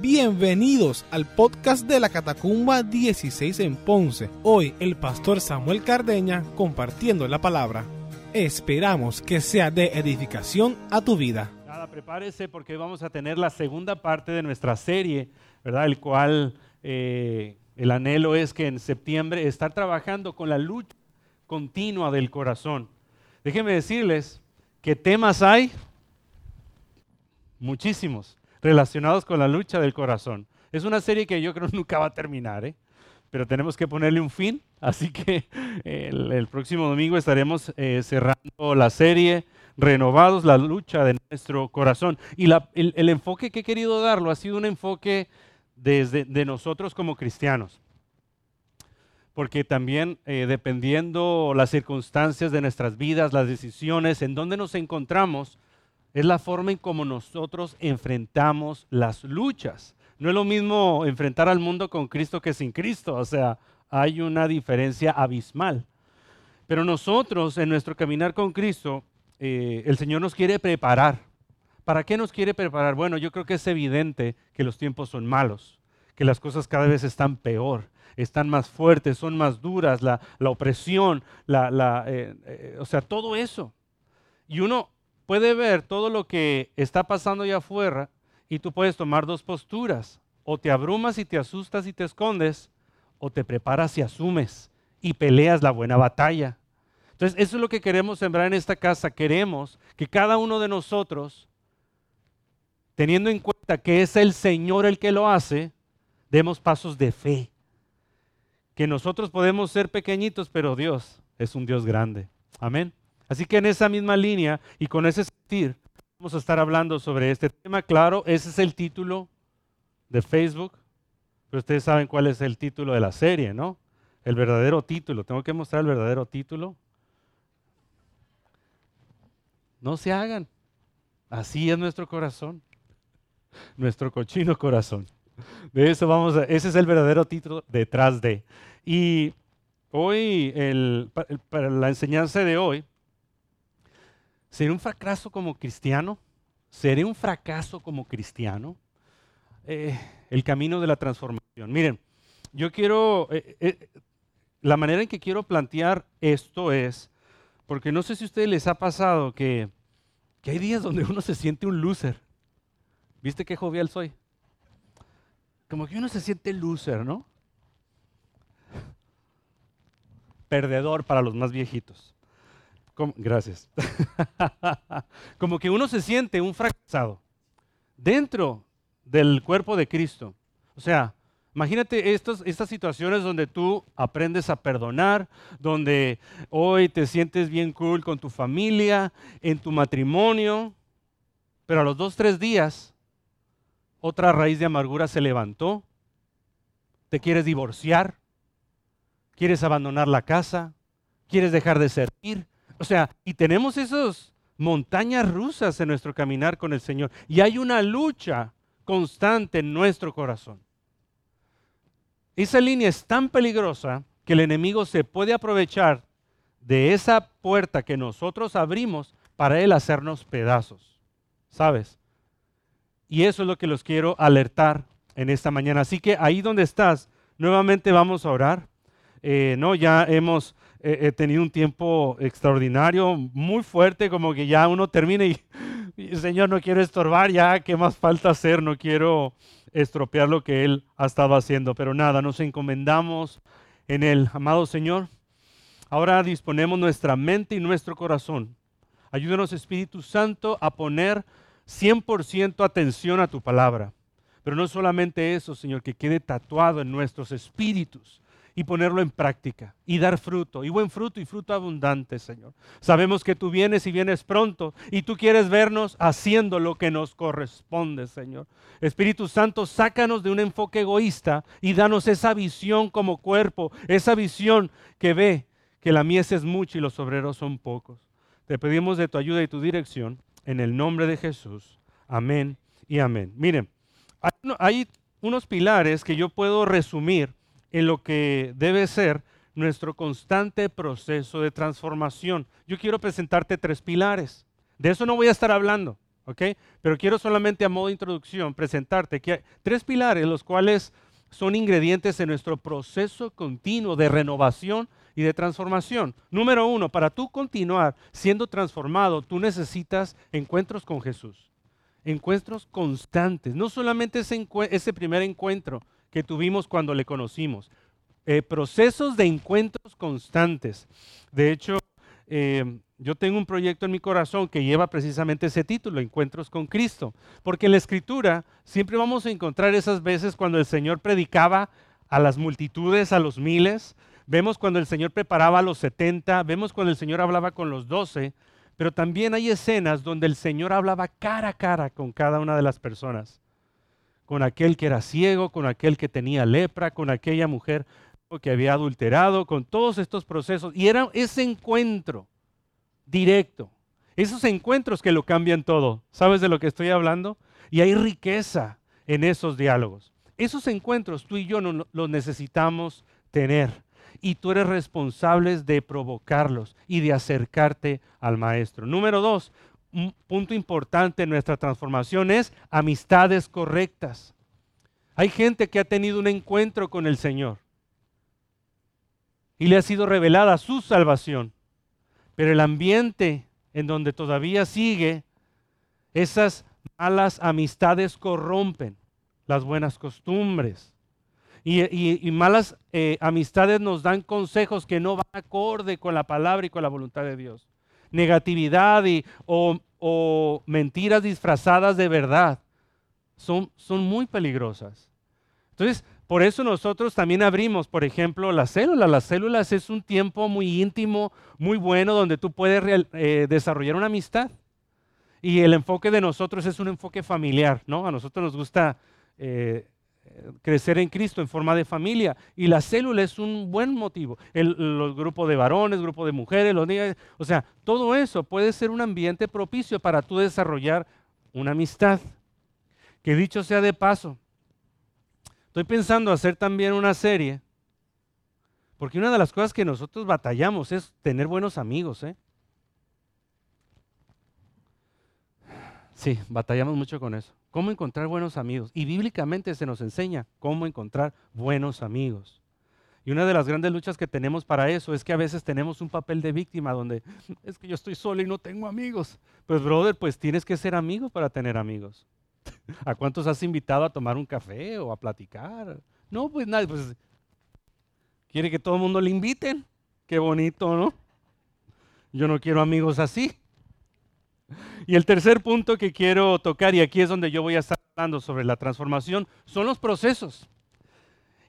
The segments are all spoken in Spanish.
Bienvenidos al podcast de la Catacumba 16 en Ponce. Hoy el pastor Samuel Cardeña compartiendo la palabra. Esperamos que sea de edificación a tu vida. Nada, prepárese porque vamos a tener la segunda parte de nuestra serie, ¿verdad? El cual eh, el anhelo es que en septiembre estar trabajando con la lucha continua del corazón. Déjenme decirles que temas hay muchísimos relacionados con la lucha del corazón. Es una serie que yo creo nunca va a terminar, ¿eh? pero tenemos que ponerle un fin, así que el, próximo domingo estaremos eh, cerrando la serie Renovados, la lucha de nuestro corazón. Y el, enfoque que he querido darlo ha sido un enfoque desde de nosotros como cristianos porque también eh, dependiendo las circunstancias de nuestras vidas, las decisiones, en donde nos encontramos, es la forma en cómo nosotros enfrentamos las luchas. No es lo mismo enfrentar al mundo con Cristo que sin Cristo, o sea, hay una diferencia abismal. Pero nosotros en nuestro caminar con Cristo, eh, el Señor nos quiere preparar. ¿Para qué nos quiere preparar? Bueno, yo creo que es evidente que los tiempos son malos, que las cosas cada vez están peor, están más fuertes, son más duras, la, opresión, la, eh, eh, o sea, todo eso. Y uno puede ver todo lo que está pasando allá afuera y tú puedes tomar dos posturas. O te abrumas y te asustas y te escondes, o te preparas y asumes y peleas la buena batalla. Entonces, eso es lo que queremos sembrar en esta casa. Queremos que cada uno de nosotros, teniendo en cuenta que es el Señor el que lo hace, demos pasos de fe. Que nosotros podemos ser pequeñitos, pero Dios es un Dios grande. Amén. Así que en esa misma línea y con ese sentir, vamos a estar hablando sobre este tema. Claro, ese es el título de Facebook, pero ustedes saben cuál es el título de la serie, ¿no? El verdadero título. Tengo que mostrar el verdadero título. No se hagan. Así es nuestro corazón. Nuestro cochino corazón. De eso vamos a, ese es el verdadero título detrás de. Y hoy, para la enseñanza de hoy, ¿Seré un fracaso como cristiano? ¿Seré un fracaso como cristiano? Eh, el camino de la transformación. Miren, yo quiero, eh, eh, la manera en que quiero plantear esto es, porque no sé si a ustedes les ha pasado que, que hay días donde uno se siente un loser. ¿Viste qué jovial soy? Como que uno se siente loser, ¿no? Perdedor para los más viejitos gracias. Como que uno se siente un fracasado dentro del cuerpo de Cristo. O sea, imagínate estas situaciones donde tú aprendes a perdonar, donde hoy te sientes bien cool con tu familia, en tu matrimonio, pero a los dos, tres días, otra raíz de amargura se levantó, te quieres divorciar, quieres abandonar la casa, quieres dejar de servir, o sea, y tenemos esas montañas rusas en nuestro caminar con el Señor. Y hay una lucha constante en nuestro corazón. Esa línea es tan peligrosa que el enemigo se puede aprovechar de esa puerta que nosotros abrimos para él hacernos pedazos. ¿Sabes? Y eso es lo que los quiero alertar en esta mañana. Así que ahí donde estás, nuevamente vamos a orar. Eh, no, ya hemos he tenido un tiempo extraordinario, muy fuerte, como que ya uno termina y, Señor, no quiero estorbar, ya, ¿qué más falta hacer? No quiero estropear lo que Él ha estado haciendo. Pero nada, nos encomendamos en el amado Señor. Ahora disponemos nuestra mente y nuestro corazón. Ayúdanos, Espíritu Santo, a poner 100% atención a tu palabra. Pero no solamente eso, Señor, que quede tatuado en nuestros espíritus y ponerlo en práctica y dar fruto, y buen fruto y fruto abundante, Señor. Sabemos que tú vienes y vienes pronto y tú quieres vernos haciendo lo que nos corresponde, Señor. Espíritu Santo, sácanos de un enfoque egoísta y danos esa visión como cuerpo, esa visión que ve que la mies es mucha y los obreros son pocos. Te pedimos de tu ayuda y tu dirección en el nombre de Jesús. Amén y amén. Miren, hay unos pilares que yo puedo resumir en lo que debe ser nuestro constante proceso de transformación. Yo quiero presentarte tres pilares. De eso no voy a estar hablando, ¿ok? Pero quiero solamente a modo de introducción presentarte que hay tres pilares, los cuales son ingredientes en nuestro proceso continuo de renovación y de transformación. Número uno, para tú continuar siendo transformado, tú necesitas encuentros con Jesús. Encuentros constantes. No solamente ese, primer encuentro que tuvimos cuando le conocimos. Eh, procesos de encuentros constantes. De hecho, eh, yo tengo un proyecto en mi corazón que lleva precisamente ese título, Encuentros con Cristo, porque en la escritura siempre vamos a encontrar esas veces cuando el Señor predicaba a las multitudes, a los miles, vemos cuando el Señor preparaba a los 70, vemos cuando el Señor hablaba con los 12, pero también hay escenas donde el Señor hablaba cara a cara con cada una de las personas, con aquel que era ciego, con aquel que tenía lepra, con aquella mujer que había adulterado, con todos estos procesos, y era ese encuentro directo. Esos encuentros que lo cambian todo. ¿Sabes de lo que estoy hablando? Y hay riqueza en esos diálogos. Esos encuentros tú y yo los necesitamos tener. Y tú eres responsable de provocarlos y de acercarte al maestro. Número dos, un punto importante en nuestra transformación es amistades correctas. Hay gente que ha tenido un encuentro con el Señor y le ha sido revelada su salvación. Pero el ambiente en donde todavía sigue, esas malas amistades corrompen las buenas costumbres. Y, malas eh, amistades nos dan consejos que no van acorde con la palabra y con la voluntad de Dios. Negatividad y, o, o mentiras disfrazadas de verdad son, son muy peligrosas. Entonces, por eso nosotros también abrimos, por ejemplo, las células. Las células es un tiempo muy íntimo, muy bueno, donde tú puedes eh, desarrollar una amistad. Y el enfoque de nosotros es un enfoque familiar, ¿no? A nosotros nos gusta eh, crecer en Cristo en forma de familia. Y la célula es un buen motivo. El, los grupos de varones, grupo de mujeres, los niños, o sea, todo eso puede ser un ambiente propicio para tú desarrollar una amistad. Que dicho sea de paso, Estoy pensando hacer también una serie, porque una de las cosas que nosotros batallamos es tener buenos amigos. ¿eh? Sí, batallamos mucho con eso. ¿Cómo encontrar buenos amigos? Y bíblicamente se nos enseña cómo encontrar buenos amigos. Y una de las grandes luchas que tenemos para eso es que a veces tenemos un papel de víctima donde es que yo estoy solo y no tengo amigos. Pues brother, pues tienes que ser amigo para tener amigos. ¿A cuántos has invitado a tomar un café o a platicar? No, pues nadie, pues quiere que todo el mundo le inviten. Qué bonito, ¿no? Yo no quiero amigos así. Y el tercer punto que quiero tocar, y aquí es donde yo voy a estar hablando sobre la transformación, son los procesos.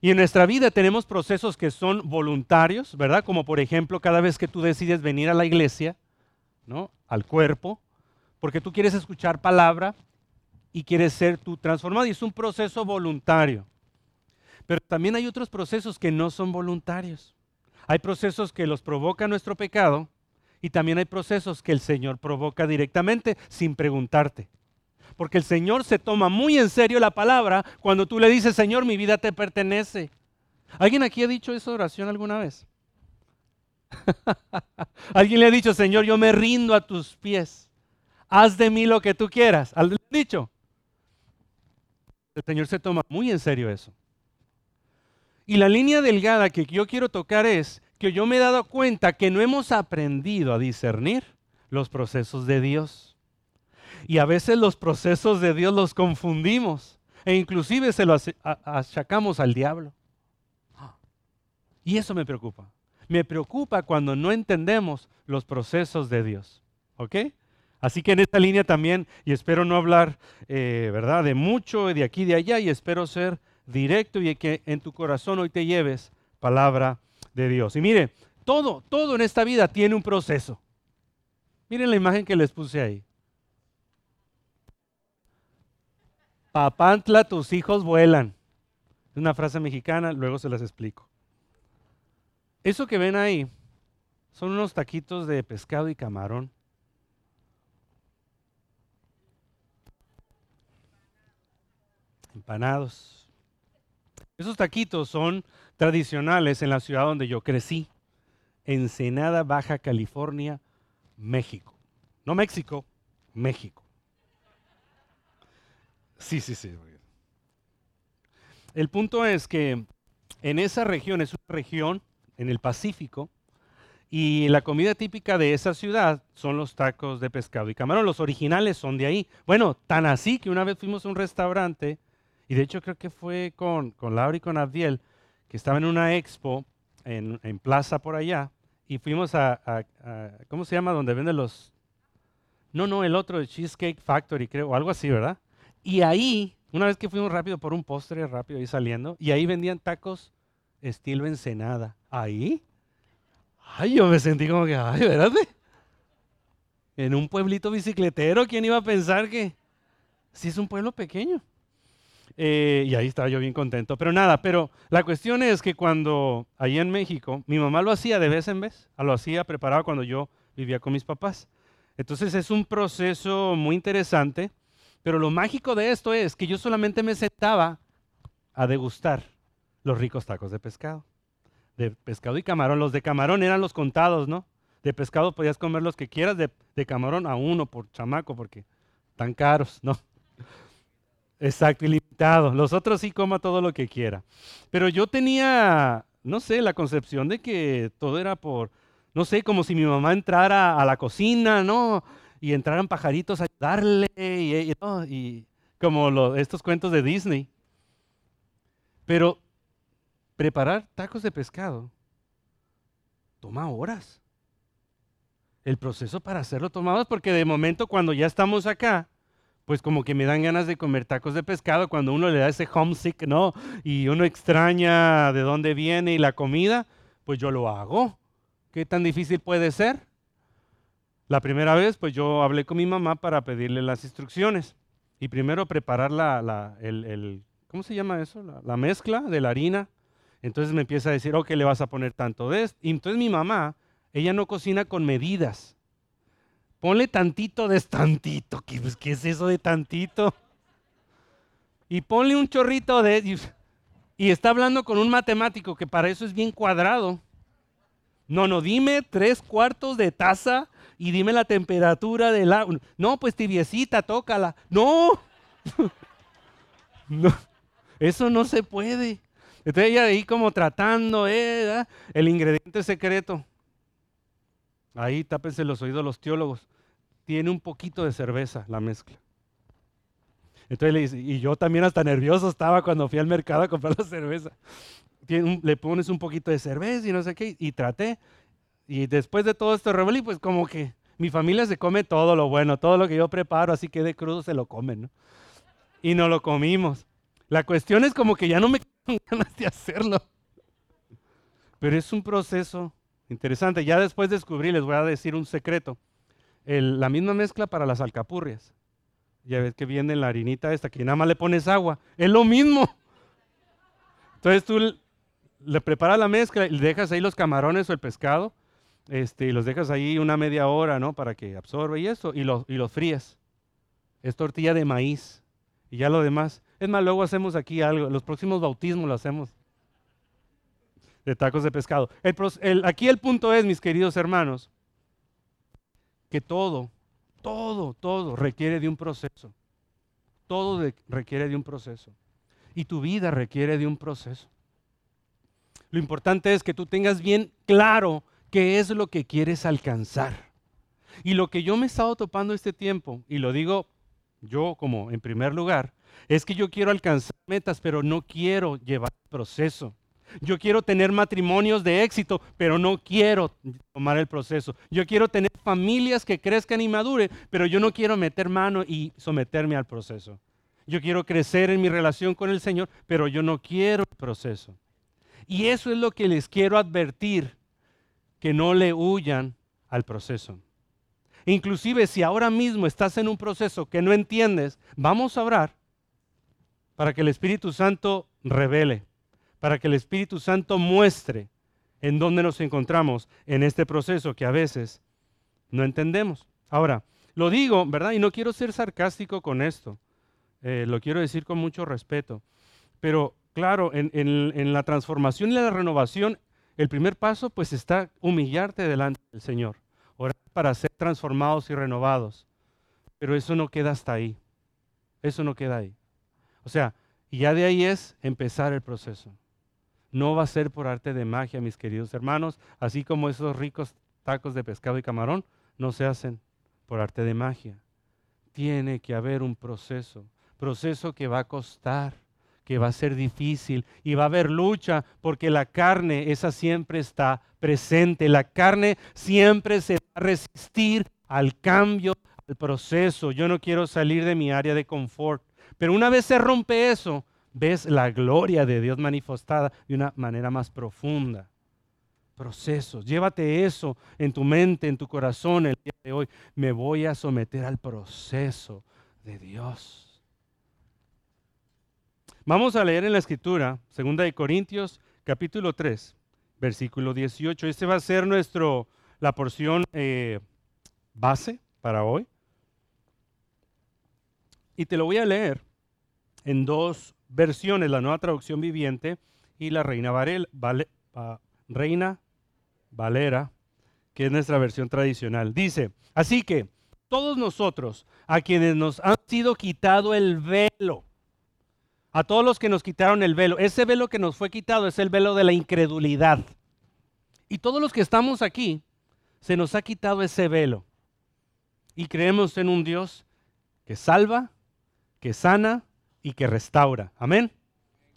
Y en nuestra vida tenemos procesos que son voluntarios, ¿verdad? Como por ejemplo, cada vez que tú decides venir a la iglesia, ¿no? Al cuerpo, porque tú quieres escuchar palabra, y quieres ser tú transformado. Y es un proceso voluntario. Pero también hay otros procesos que no son voluntarios. Hay procesos que los provoca nuestro pecado y también hay procesos que el Señor provoca directamente sin preguntarte. Porque el Señor se toma muy en serio la palabra cuando tú le dices, Señor, mi vida te pertenece. ¿Alguien aquí ha dicho esa oración alguna vez? ¿Alguien le ha dicho, Señor, yo me rindo a tus pies? Haz de mí lo que tú quieras. ¿Has dicho? El Señor se toma muy en serio eso. Y la línea delgada que yo quiero tocar es que yo me he dado cuenta que no hemos aprendido a discernir los procesos de Dios. Y a veces los procesos de Dios los confundimos e inclusive se los achacamos al diablo. Y eso me preocupa. Me preocupa cuando no entendemos los procesos de Dios. ¿Ok? Así que en esta línea también, y espero no hablar, eh, ¿verdad?, de mucho, de aquí, de allá, y espero ser directo y que en tu corazón hoy te lleves palabra de Dios. Y mire, todo, todo en esta vida tiene un proceso. Miren la imagen que les puse ahí. Papantla, tus hijos vuelan. Es una frase mexicana, luego se las explico. Eso que ven ahí son unos taquitos de pescado y camarón empanados. Esos taquitos son tradicionales en la ciudad donde yo crecí, Ensenada, Baja California, México. No México, México. Sí, sí, sí. El punto es que en esa región, es una región en el Pacífico, y la comida típica de esa ciudad son los tacos de pescado y camarón. Los originales son de ahí. Bueno, tan así que una vez fuimos a un restaurante, y de hecho creo que fue con, con Laura y con Abdiel, que estaban en una expo en, plaza por allá, y fuimos a, ¿cómo se llama? Donde venden los... No, no, el otro, Cheesecake Factory, creo, o algo así, ¿verdad? Y ahí, una vez que fuimos rápido por un postre, rápido ahí saliendo, y ahí vendían tacos estilo Ensenada. Ahí Ay, yo me sentí como que, ay, ¿verdad? En un pueblito bicicletero, ¿quién iba a pensar que si es un pueblo pequeño? Eh, y ahí estaba yo bien contento. Pero nada, pero la cuestión es que cuando ahí en México, mi mamá lo hacía de vez en vez, lo hacía preparado cuando yo vivía con mis papás. Entonces es un proceso muy interesante, pero lo mágico de esto es que yo solamente me sentaba a degustar los ricos tacos de pescado de pescado y camarón. Los de camarón eran los contados, ¿no? De pescado podías comer los que quieras, de, camarón a uno por chamaco, porque tan caros, ¿no? Exacto, Los otros sí coma todo lo que quiera. Pero yo tenía, no sé, la concepción de que todo era por, no sé, como si mi mamá entrara a la cocina, ¿no? Y entraran pajaritos a ayudarle, y, y como estos cuentos de Disney. Pero preparar tacos de pescado toma horas. El proceso para hacerlo toma horas porque de momento cuando ya estamos acá, pues como que me dan ganas de comer tacos de pescado cuando uno le da ese homesick, ¿no? Y uno extraña de dónde viene y la comida, pues yo lo hago. ¿Qué tan difícil puede ser? La primera vez, pues yo hablé con mi mamá para pedirle las instrucciones. Y primero preparar la, el, ¿cómo se llama eso? la mezcla de la harina, entonces me empieza a decir, ok, le vas a poner tanto de esto. Y entonces mi mamá, ella no cocina con medidas. Ponle tantito de tantito. ¿Qué, pues, ¿Qué, es eso de tantito? Y ponle un chorrito de... Y está hablando con un matemático que para eso es bien cuadrado. No, no, dime tres cuartos de taza y dime la temperatura del agua. No, pues tibiecita, tócala. No. no. Eso no se puede. Entonces ella ahí como tratando eh, el ingrediente secreto. Ahí tápense los oídos los teólogos. Tiene un poquito de cerveza la mezcla. Entonces le dice, y yo también hasta nervioso estaba cuando fui al mercado a comprar la cerveza. le pones un poquito de cerveza y no sé qué, y traté. Y después de todo esto revolí, pues como que mi familia se come todo lo bueno, todo lo que yo preparo, así que de crudo se lo comen, ¿no? Y no lo comimos. La cuestión es como que ya no me ganas de hacerlo. Pero es un proceso interesante. Ya después descubrí, les voy a decir un secreto. la misma mezcla para las alcapurrias. Ya ves que viene la harinita esta, que nada más le pones agua. Es lo mismo. Entonces tú le preparas la mezcla y dejas ahí los camarones o el pescado. Este, y los dejas ahí una media hora, ¿no? Para que absorbe y eso. Y los fríes. Es tortilla de maíz. Y ya lo demás. Es más, luego hacemos aquí algo. Los próximos bautismos lo hacemos. De tacos de pescado. aquí el punto es, mis queridos hermanos, que todo, todo, todo requiere de un proceso. Todo requiere de un proceso. Y tu vida requiere de un proceso. Lo importante es que tú tengas bien claro qué es lo que quieres alcanzar. Y lo que yo me he estado topando este tiempo, y lo digo yo como en primer lugar, es que yo quiero alcanzar metas, pero no quiero llevar proceso. Yo quiero tener matrimonios de éxito, pero no quiero tomar el proceso. Yo quiero tener familias que crezcan y maduren, pero yo no quiero meter mano y someterme al proceso. Yo quiero crecer en mi relación con el Señor, pero yo no quiero el proceso. Y eso es lo que les quiero advertir, que no le huyan al proceso. Inclusive si ahora mismo estás en un proceso que no entiendes, vamos a orar para que el Espíritu Santo revele, para que el Espíritu Santo muestre en dónde nos encontramos en este proceso que a veces no entendemos. Ahora, lo digo, ¿verdad? Y no quiero ser sarcástico con esto, eh, lo quiero decir con mucho respeto, pero claro, en, la transformación y la renovación, el primer paso pues está humillarte delante del Señor orar para ser transformados y renovados. Pero eso no queda hasta ahí. Eso no queda ahí. O sea, y ya de ahí es empezar el proceso. No va a ser por arte de magia, mis queridos hermanos, así como esos ricos tacos de pescado y camarón no se hacen por arte de magia. Tiene que haber un proceso, proceso que va a costar, que va a ser difícil y va a haber lucha porque la carne, esa siempre está presente. La carne siempre se va a resistir al cambio, al proceso. Yo no quiero salir de mi área de confort. Pero una vez se rompe eso, ves la gloria de Dios manifestada de una manera más profunda. Procesos. Llévate eso en tu mente, en tu corazón el día de hoy. Me voy a someter al proceso de Dios. Vamos a leer en la escritura, 2 de Corintios, capítulo 3, versículo 18. Este va a ser nuestro, la porción eh, base para hoy. Y te lo voy a leer en dos versiones, la nueva traducción viviente y la Reina, Reina Valera, que es nuestra versión tradicional. Dice, así que todos nosotros, a quienes nos han sido quitado el velo, a todos los que nos quitaron el velo. Ese velo que nos fue quitado es el velo de la incredulidad. Y todos los que estamos aquí, se nos ha quitado ese velo. Y creemos en un Dios que salva, que sana y que restaura. Amén.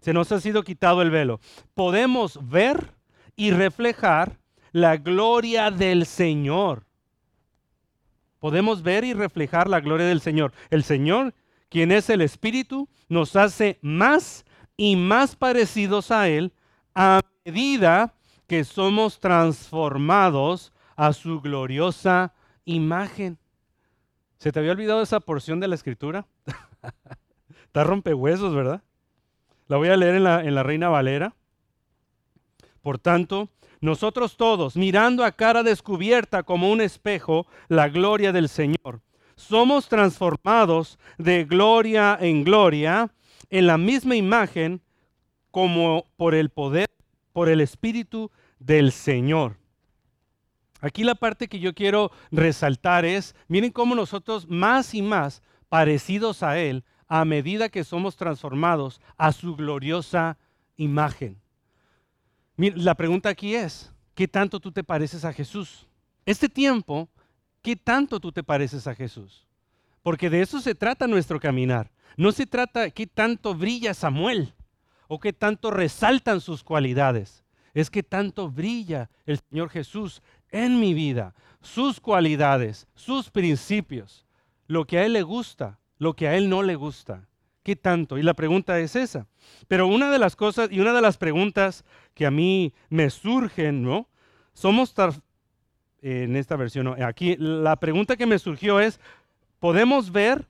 Se nos ha sido quitado el velo. Podemos ver y reflejar la gloria del Señor. Podemos ver y reflejar la gloria del Señor. El Señor quien es el Espíritu, nos hace más y más parecidos a Él a medida que somos transformados a su gloriosa imagen. ¿Se te había olvidado esa porción de la escritura? Está rompehuesos, ¿verdad? La voy a leer en la, en la Reina Valera. Por tanto, nosotros todos, mirando a cara descubierta como un espejo la gloria del Señor, somos transformados de gloria en gloria en la misma imagen como por el poder, por el Espíritu del Señor. Aquí la parte que yo quiero resaltar es, miren cómo nosotros más y más parecidos a Él a medida que somos transformados a su gloriosa imagen. La pregunta aquí es, ¿qué tanto tú te pareces a Jesús? Este tiempo ¿qué tanto tú te pareces a Jesús? Porque de eso se trata nuestro caminar. No se trata qué tanto brilla Samuel o qué tanto resaltan sus cualidades. Es que tanto brilla el Señor Jesús en mi vida, sus cualidades, sus principios, lo que a Él le gusta, lo que a Él no le gusta. ¿Qué tanto? Y la pregunta es esa. Pero una de las cosas y una de las preguntas que a mí me surgen, ¿no? Somos en esta versión. Aquí la pregunta que me surgió es, ¿podemos ver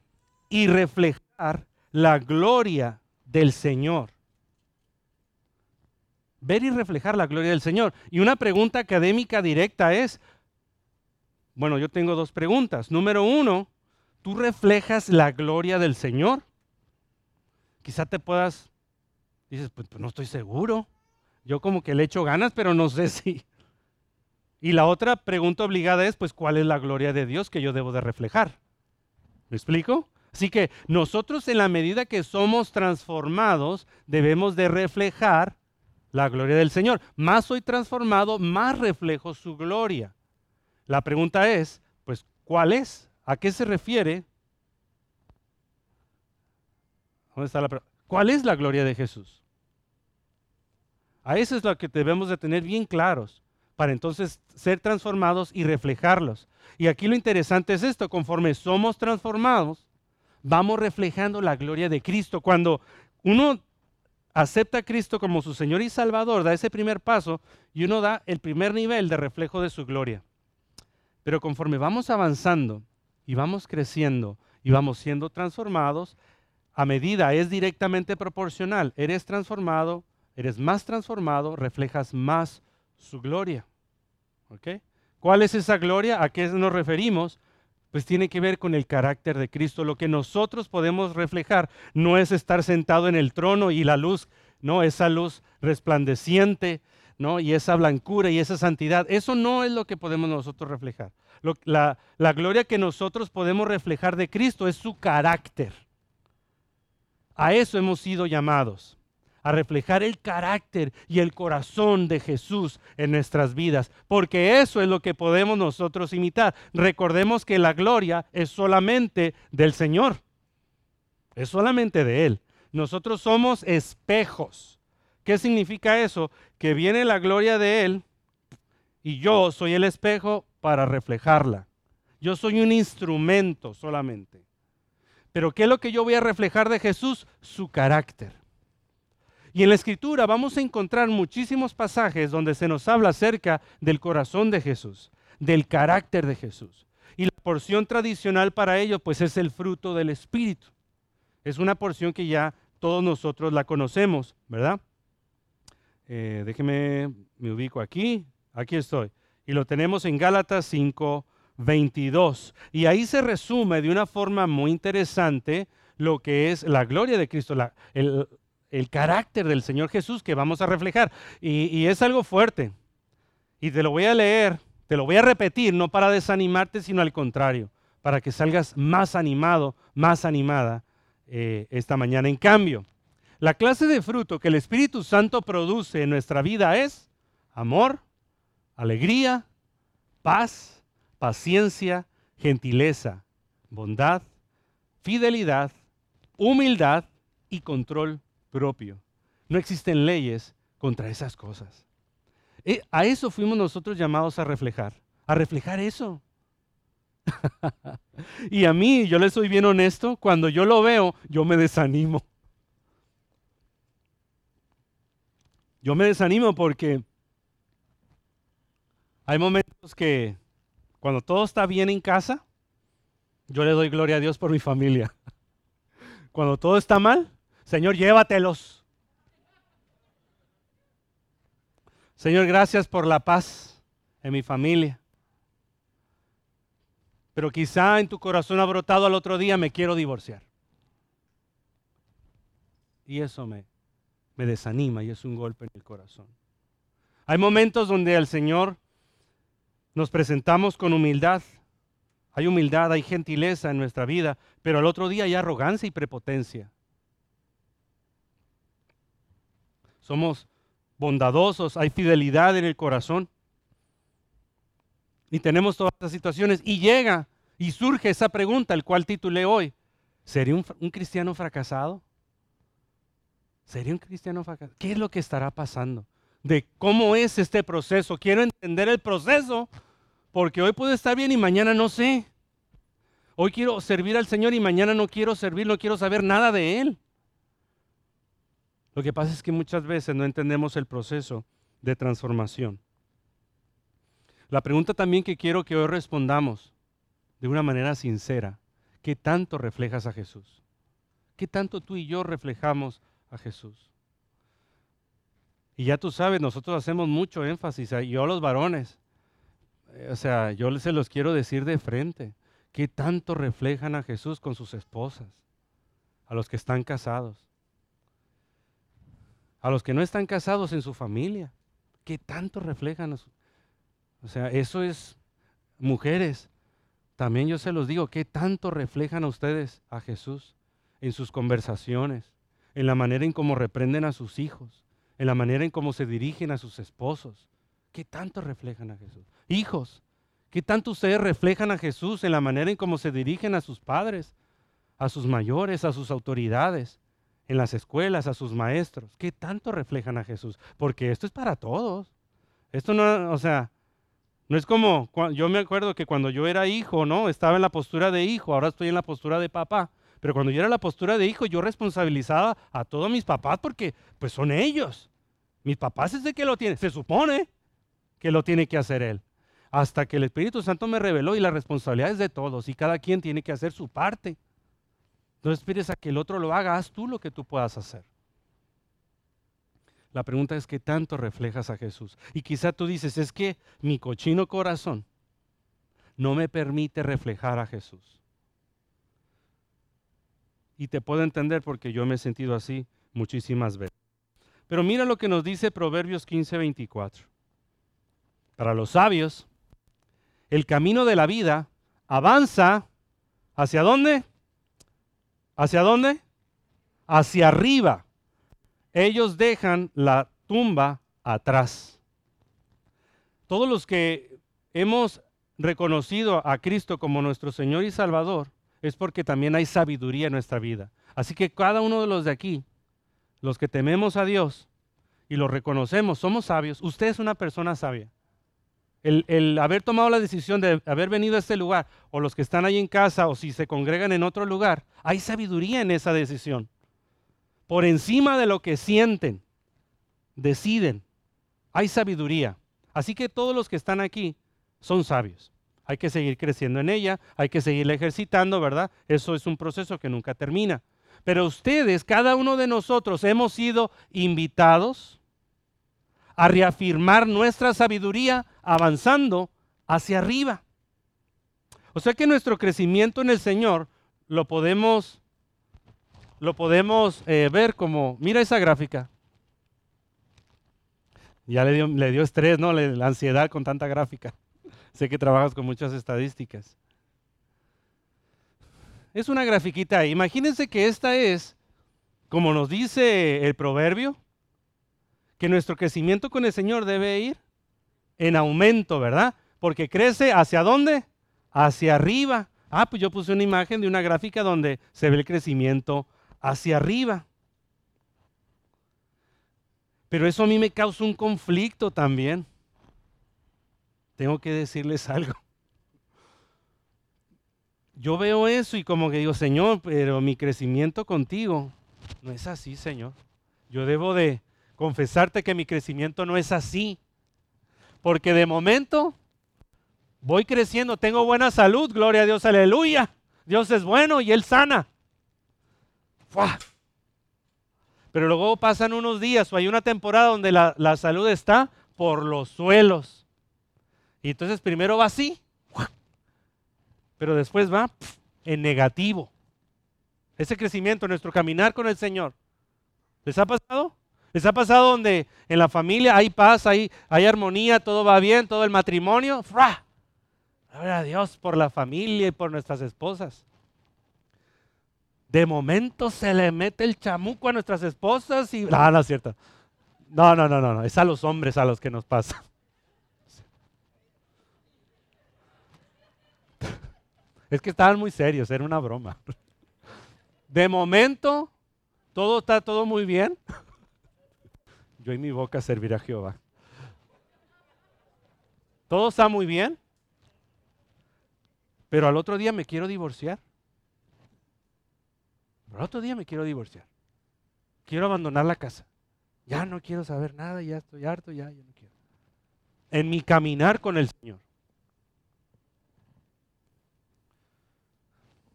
y reflejar la gloria del Señor? Ver y reflejar la gloria del Señor. Y una pregunta académica directa es, bueno, yo tengo dos preguntas. Número uno, ¿tú reflejas la gloria del Señor? Quizá te puedas, dices, pues, pues no estoy seguro. Yo como que le echo ganas, pero no sé si, y la otra pregunta obligada es, pues, ¿cuál es la gloria de Dios que yo debo de reflejar? ¿Me explico? Así que nosotros en la medida que somos transformados, debemos de reflejar la gloria del Señor. Más soy transformado, más reflejo su gloria. La pregunta es, pues, ¿cuál es? ¿A qué se refiere? ¿Dónde está la ¿Cuál es la gloria de Jesús? A eso es lo que debemos de tener bien claros para entonces ser transformados y reflejarlos. Y aquí lo interesante es esto, conforme somos transformados, vamos reflejando la gloria de Cristo. Cuando uno acepta a Cristo como su Señor y Salvador, da ese primer paso y uno da el primer nivel de reflejo de su gloria. Pero conforme vamos avanzando y vamos creciendo y vamos siendo transformados, a medida es directamente proporcional. Eres transformado, eres más transformado, reflejas más su gloria. ¿Cuál es esa gloria? ¿A qué nos referimos? Pues tiene que ver con el carácter de Cristo. Lo que nosotros podemos reflejar no es estar sentado en el trono y la luz, no, esa luz resplandeciente, Y esa blancura y esa santidad. Eso no es lo que podemos nosotros reflejar. la gloria que nosotros podemos reflejar de Cristo es su carácter. A eso hemos sido llamados, a reflejar el carácter y el corazón de Jesús en nuestras vidas, porque eso es lo que podemos nosotros imitar. Recordemos que la gloria es solamente del Señor, es solamente de Él. Nosotros somos espejos. ¿Qué significa eso? Que viene la gloria de Él y yo soy el espejo para reflejarla. Yo soy un instrumento solamente. Pero ¿qué es lo que yo voy a reflejar de Jesús? Su carácter. Y en la escritura vamos a encontrar muchísimos pasajes donde se nos habla acerca del corazón de Jesús, del carácter de Jesús. Y la porción tradicional para ello pues es el fruto del Espíritu. Es una porción que ya todos nosotros la conocemos, ¿verdad? Eh, déjeme, me ubico aquí, aquí estoy. Y lo tenemos en Gálatas 5, 22. Y ahí se resume de una forma muy interesante lo que es la gloria de Cristo, el, carácter del Señor Jesús que vamos a reflejar. Y, y es algo fuerte. Y te lo voy a leer, te lo voy a repetir, no para desanimarte, sino al contrario, para que salgas más animado, más animada eh, esta mañana. En cambio, la clase de fruto que el Espíritu Santo produce en nuestra vida es amor, alegría, paz, paciencia, gentileza, bondad, fidelidad, humildad y control propio. No existen leyes contra esas cosas. Eh, a eso fuimos nosotros llamados a reflejar, a reflejar eso. y a mí, yo le soy bien honesto, cuando yo lo veo, yo me desanimo. Yo me desanimo porque hay momentos que cuando todo está bien en casa, yo le doy gloria a Dios por mi familia. Cuando todo está mal, Señor, llévatelos. Señor, gracias por la paz en mi familia. Pero quizá en tu corazón ha brotado al otro día, me quiero divorciar. Y eso me, me desanima y es un golpe en el corazón. Hay momentos donde el Señor nos presentamos con humildad. Hay humildad, hay gentileza en nuestra vida, pero al otro día hay arrogancia y prepotencia. Somos bondadosos, hay fidelidad en el corazón. Y tenemos todas estas situaciones. Y llega y surge esa pregunta, el cual titulé hoy. ¿Sería un cristiano fracasado? ¿Sería un cristiano fracasado? ¿Qué es lo que estará pasando? de cómo es este proceso. Quiero entender el proceso porque hoy puede estar bien y mañana no sé. Hoy quiero servir al Señor y mañana no quiero servir, no quiero saber nada de Él. Lo que pasa es que muchas veces no entendemos el proceso de transformación. La pregunta también que quiero que hoy respondamos de una manera sincera, ¿qué tanto reflejas a Jesús? ¿Qué tanto tú y yo reflejamos a Jesús? Y ya tú sabes, nosotros hacemos mucho énfasis, yo los varones, eh, o sea, yo se los quiero decir de frente, ¿qué tanto reflejan a Jesús con sus esposas? A los que están casados, a los que no están casados en su familia, ¿qué tanto reflejan? A o sea, eso es, mujeres, también yo se los digo, ¿qué tanto reflejan a ustedes a Jesús en sus conversaciones, en la manera en cómo reprenden a sus hijos? en la manera en cómo se dirigen a sus esposos. ¿Qué tanto reflejan a Jesús? Hijos, ¿qué tanto ustedes reflejan a Jesús en la manera en cómo se dirigen a sus padres, a sus mayores, a sus autoridades, en las escuelas, a sus maestros? ¿Qué tanto reflejan a Jesús? Porque esto es para todos. Esto no, o sea, no es como, yo me acuerdo que cuando yo era hijo, ¿no? Estaba en la postura de hijo, ahora estoy en la postura de papá. Pero cuando yo era la postura de hijo, yo responsabilizaba a todos mis papás porque pues son ellos. Mis papás es el que lo tiene. Se supone que lo tiene que hacer él. Hasta que el Espíritu Santo me reveló y la responsabilidad es de todos y cada quien tiene que hacer su parte. No esperes a que el otro lo haga, haz tú lo que tú puedas hacer. La pregunta es qué tanto reflejas a Jesús. Y quizá tú dices, es que mi cochino corazón no me permite reflejar a Jesús. Y te puedo entender porque yo me he sentido así muchísimas veces. Pero mira lo que nos dice Proverbios 15, 24. Para los sabios, el camino de la vida avanza hacia dónde? ¿Hacia dónde? hacia arriba, ellos dejan la tumba atrás. Todos los que hemos reconocido a Cristo como nuestro Señor y Salvador es porque también hay sabiduría en nuestra vida. Así que cada uno de los de aquí, los que tememos a Dios y lo reconocemos, somos sabios. Usted es una persona sabia. El, haber tomado la decisión de haber venido a este lugar, o los que están ahí en casa, o si se congregan en otro lugar, hay sabiduría en esa decisión. Por encima de lo que sienten, deciden. Hay sabiduría. Así que todos los que están aquí son sabios. Hay que seguir creciendo en ella, hay que seguir ejercitando, ¿verdad? Eso es un proceso que nunca termina. Pero ustedes, cada uno de nosotros, hemos sido invitados a reafirmar nuestra sabiduría avanzando hacia arriba. O sea que nuestro crecimiento en el Señor lo podemos, lo podemos eh, ver como, mira esa gráfica. Ya le dio, le dio estrés, ¿no? La ansiedad con tanta gráfica. Sé que trabajas con muchas estadísticas. Es una grafiquita. Imagínense que esta es, como nos dice el proverbio, que nuestro crecimiento con el Señor debe ir en aumento, ¿verdad? Porque crece hacia dónde? Hacia arriba. Ah, pues yo puse una imagen de una gráfica donde se ve el crecimiento hacia arriba. Pero eso a mí me causa un conflicto también tengo que decirles algo. Yo veo eso y como que digo, Señor, pero mi crecimiento contigo no es así, Señor. Yo debo de confesarte que mi crecimiento no es así. Porque de momento voy creciendo, tengo buena salud, gloria a Dios, aleluya. Dios es bueno y Él sana. Pero luego pasan unos días o hay una temporada donde la, la salud está por los suelos. Y entonces primero va así, pero después va en negativo. Ese crecimiento, nuestro caminar con el Señor. ¿Les ha pasado? ¿Les ha pasado donde en la familia hay paz, hay, hay armonía, todo va bien, todo el matrimonio? ¡Fra! Gloria a Dios por la familia y por nuestras esposas. De momento se le mete el chamuco a nuestras esposas y... No, no es cierto. No, no, no, no, no. Es a los hombres a los que nos pasa. Es que estaban muy serios, era una broma. De momento, todo está todo muy bien. Yo y mi boca servirá a Jehová. Todo está muy bien, pero al otro día me quiero divorciar. Al otro día me quiero divorciar. Quiero abandonar la casa. Ya no quiero saber nada, ya estoy harto, ya, ya no quiero. En mi caminar con el Señor.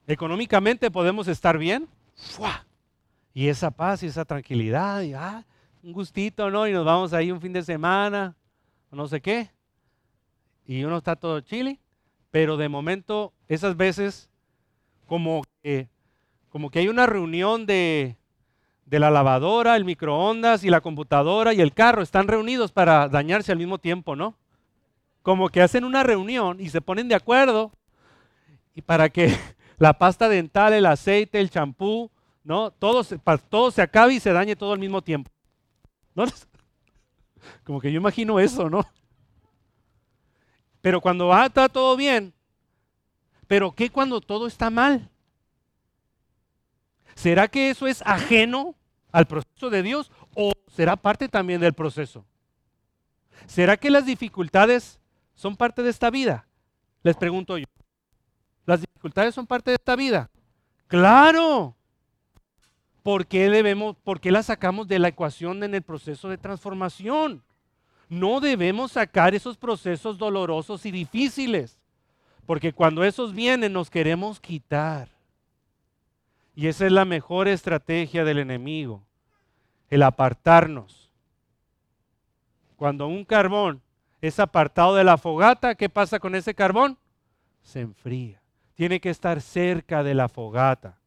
Económicamente podemos estar bien. Y esa paz y esa tranquilidad, y ah, un gustito, ¿no? Y nos vamos ahí un fin de semana, no sé qué. Y uno está todo chile. Pero de momento, esas veces, como que, como que hay una reunión de, de la lavadora, el microondas y la computadora y el carro, están reunidos para dañarse al mismo tiempo, ¿no? Como que hacen una reunión y se ponen de acuerdo y para que la pasta dental, el aceite, el champú, ¿no? Todo se, se acaba y se dañe todo al mismo tiempo. ¿No? Como que yo imagino eso, ¿no? Pero cuando va, está todo bien. Pero ¿qué cuando todo está mal? ¿Será que eso es ajeno al proceso de Dios o será parte también del proceso? ¿Será que las dificultades son parte de esta vida? Les pregunto yo. ¿Las dificultades son parte de esta vida? Claro. ¿Por qué, debemos, ¿Por qué las sacamos de la ecuación en el proceso de transformación? No debemos sacar esos procesos dolorosos y difíciles, porque cuando esos vienen nos queremos quitar. Y esa es la mejor estrategia del enemigo, el apartarnos. Cuando un carbón es apartado de la fogata, ¿qué pasa con ese carbón? Se enfría tiene que estar cerca de la fogata.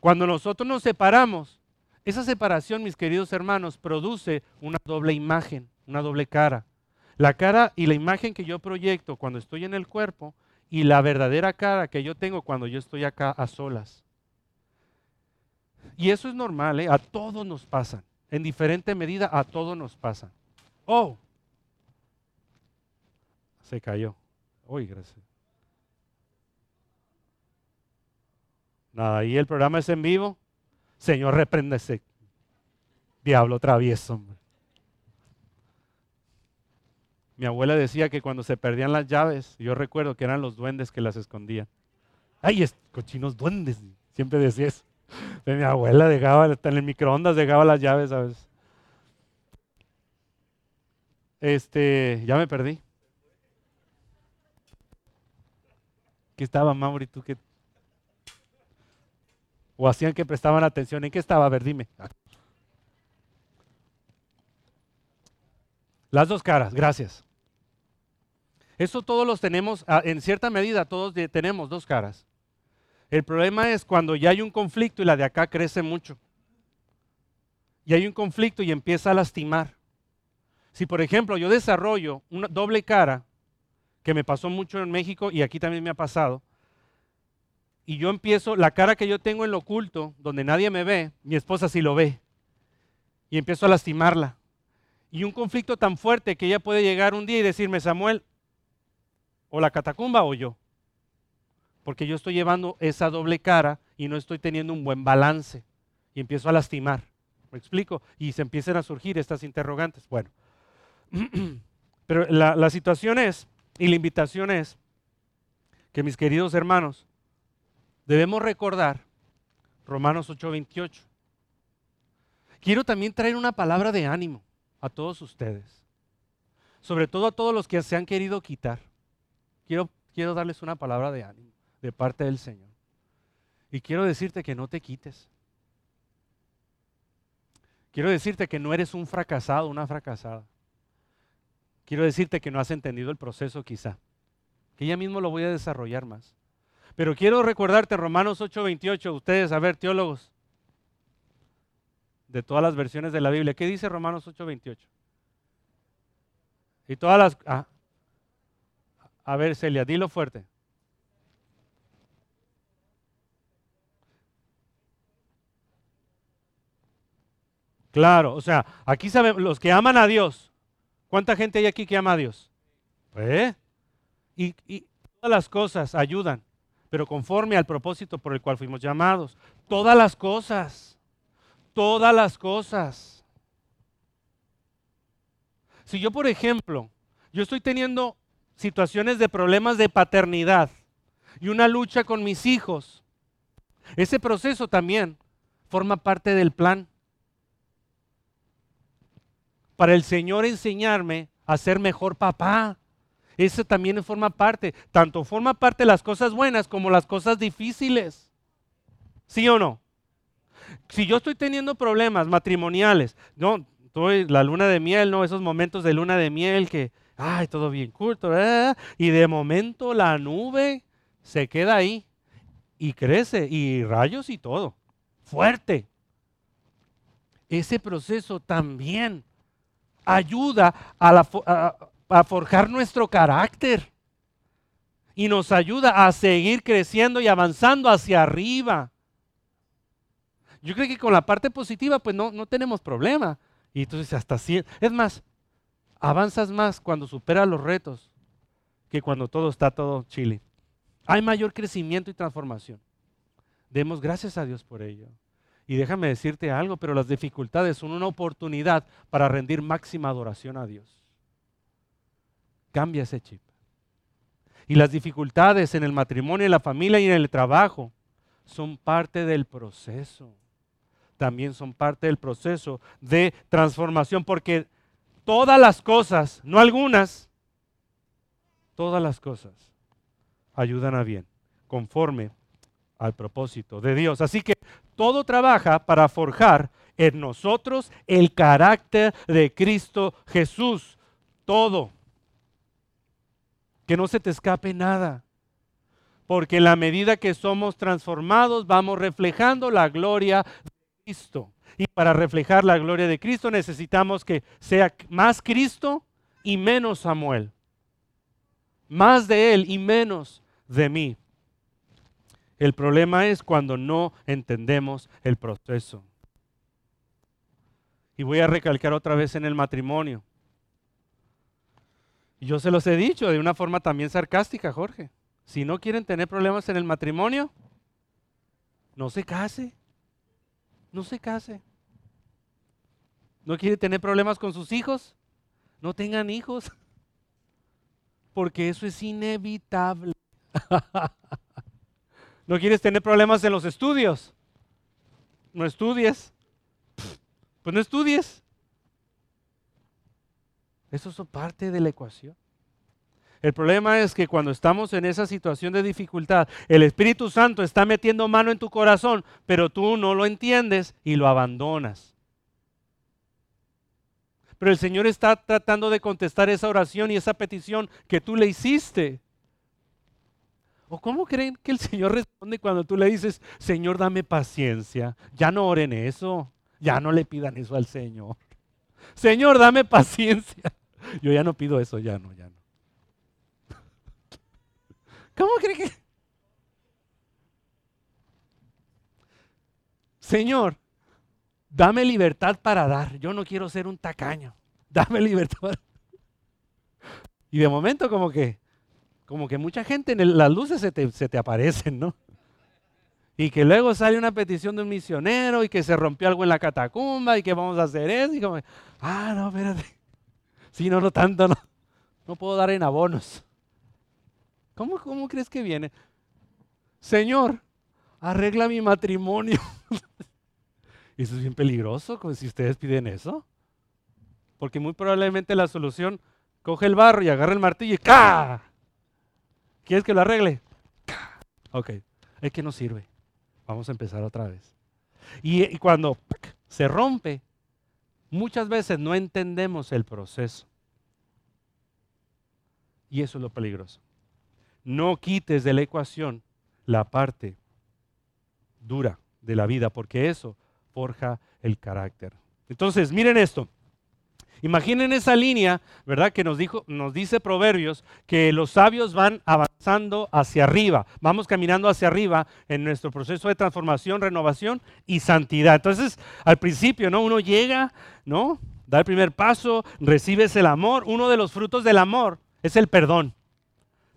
Cuando nosotros nos separamos, esa separación, mis queridos hermanos, produce una doble imagen, una doble cara. La cara y la imagen que yo proyecto cuando estoy en el cuerpo y la verdadera cara que yo tengo cuando yo estoy acá a solas. Y eso es normal, ¿eh? a todos nos pasa. En diferente medida a todos nos pasa. Oh, se cayó. Uy, gracias. Nada, y el programa es en vivo. Señor, reprende ese diablo travieso. Mi abuela decía que cuando se perdían las llaves, yo recuerdo que eran los duendes que las escondían. Ay, cochinos duendes. Siempre decía eso. mi abuela dejaba, en el microondas dejaba las llaves, ¿sabes? Este, ya me perdí. ¿Qué estaba, Mauri? ¿Tú qué? O hacían que prestaban atención. ¿En qué estaba? A ver, dime. Las dos caras, gracias. Eso todos los tenemos, ah, en cierta medida todos tenemos dos caras. El problema es cuando ya hay un conflicto y la de acá crece mucho. Y hay un conflicto y empieza a lastimar. Si por ejemplo yo desarrollo una doble cara, que me pasó mucho en México y aquí también me ha pasado, y yo empiezo, la cara que yo tengo en lo oculto, donde nadie me ve, mi esposa sí lo ve, y empiezo a lastimarla. Y un conflicto tan fuerte que ella puede llegar un día y decirme, Samuel, o la catacumba o yo porque yo estoy llevando esa doble cara y no estoy teniendo un buen balance y empiezo a lastimar. ¿Me explico? Y se empiezan a surgir estas interrogantes. Bueno, pero la, la situación es, y la invitación es, que mis queridos hermanos, debemos recordar Romanos 8:28. Quiero también traer una palabra de ánimo a todos ustedes, sobre todo a todos los que se han querido quitar. Quiero, quiero darles una palabra de ánimo de parte del Señor. Y quiero decirte que no te quites. Quiero decirte que no eres un fracasado, una fracasada. Quiero decirte que no has entendido el proceso quizá. Que ya mismo lo voy a desarrollar más. Pero quiero recordarte Romanos 8:28, ustedes, a ver, teólogos, de todas las versiones de la Biblia. ¿Qué dice Romanos 8:28? Y todas las... Ah, a ver, Celia, dilo fuerte. Claro, o sea, aquí sabemos, los que aman a Dios, ¿cuánta gente hay aquí que ama a Dios? Y, y todas las cosas ayudan, pero conforme al propósito por el cual fuimos llamados. Todas las cosas, todas las cosas. Si yo, por ejemplo, yo estoy teniendo situaciones de problemas de paternidad y una lucha con mis hijos, ese proceso también forma parte del plan para el Señor enseñarme a ser mejor papá. Eso también forma parte, tanto forma parte las cosas buenas como las cosas difíciles. ¿Sí o no? Si yo estoy teniendo problemas matrimoniales, no, estoy la luna de miel, no, esos momentos de luna de miel que, ay, todo bien curto, y de momento la nube se queda ahí y crece, y rayos y todo, fuerte. Ese proceso también ayuda a, forjar nuestro carácter y nos ayuda a seguir creciendo y avanzando hacia arriba. Yo creo que con la parte positiva pues no, no tenemos problema. Y entonces hasta así, es más, avanzas más cuando superas los retos que cuando todo está todo chile. Hay mayor crecimiento y transformación. Demos gracias a Dios por ello. Y déjame decirte algo, pero las dificultades son una oportunidad para rendir máxima adoración a Dios. Cambia ese chip. Y las dificultades en el matrimonio, en la familia y en el trabajo son parte del proceso. También son parte del proceso de transformación, porque todas las cosas, no algunas, todas las cosas ayudan a bien, conforme al propósito de Dios. Así que todo trabaja para forjar en nosotros el carácter de Cristo Jesús. Todo. Que no se te escape nada. Porque en la medida que somos transformados vamos reflejando la gloria de Cristo. Y para reflejar la gloria de Cristo necesitamos que sea más Cristo y menos Samuel. Más de Él y menos de mí. El problema es cuando no entendemos el proceso. Y voy a recalcar otra vez en el matrimonio. Yo se los he dicho de una forma también sarcástica, Jorge. Si no quieren tener problemas en el matrimonio, no se case. No se case. ¿No quiere tener problemas con sus hijos? No tengan hijos. Porque eso es inevitable. ¿No quieres tener problemas en los estudios? No estudies. Pues no estudies. Eso es parte de la ecuación. El problema es que cuando estamos en esa situación de dificultad, el Espíritu Santo está metiendo mano en tu corazón, pero tú no lo entiendes y lo abandonas. Pero el Señor está tratando de contestar esa oración y esa petición que tú le hiciste. ¿O cómo creen que el Señor responde cuando tú le dices, Señor, dame paciencia? Ya no oren eso, ya no le pidan eso al Señor. Señor, dame paciencia. Yo ya no pido eso, ya no, ya no. ¿Cómo creen que? Señor, dame libertad para dar. Yo no quiero ser un tacaño. Dame libertad. Y de momento como que, como que mucha gente en las luces se te, aparecen, ¿no? Y que luego sale una petición de un misionero y que se rompió algo en la catacumba y que vamos a hacer eso. Y como, ah, no, espérate. Sí, no, no tanto, no. No puedo dar en abonos. ¿Cómo, cómo crees que viene? Señor, arregla mi matrimonio. Eso es bien peligroso, si ustedes piden eso. Porque muy probablemente la solución, coge el barro y agarra el martillo y ¡ca! ¿Quieres que lo arregle? Ok, es que no sirve. Vamos a empezar otra vez. Y, cuando se rompe, muchas veces no entendemos el proceso. Y eso es lo peligroso. No quites de la ecuación la parte dura de la vida, porque eso forja el carácter. Entonces, miren esto. Imaginen esa línea, ¿verdad? Que nos, dijo, nos dice Proverbios que los sabios van avanzando hacia arriba, vamos caminando hacia arriba en nuestro proceso de transformación, renovación y santidad. Entonces, al principio, ¿no? Uno llega, ¿no? Da el primer paso, recibes el amor. Uno de los frutos del amor es el perdón.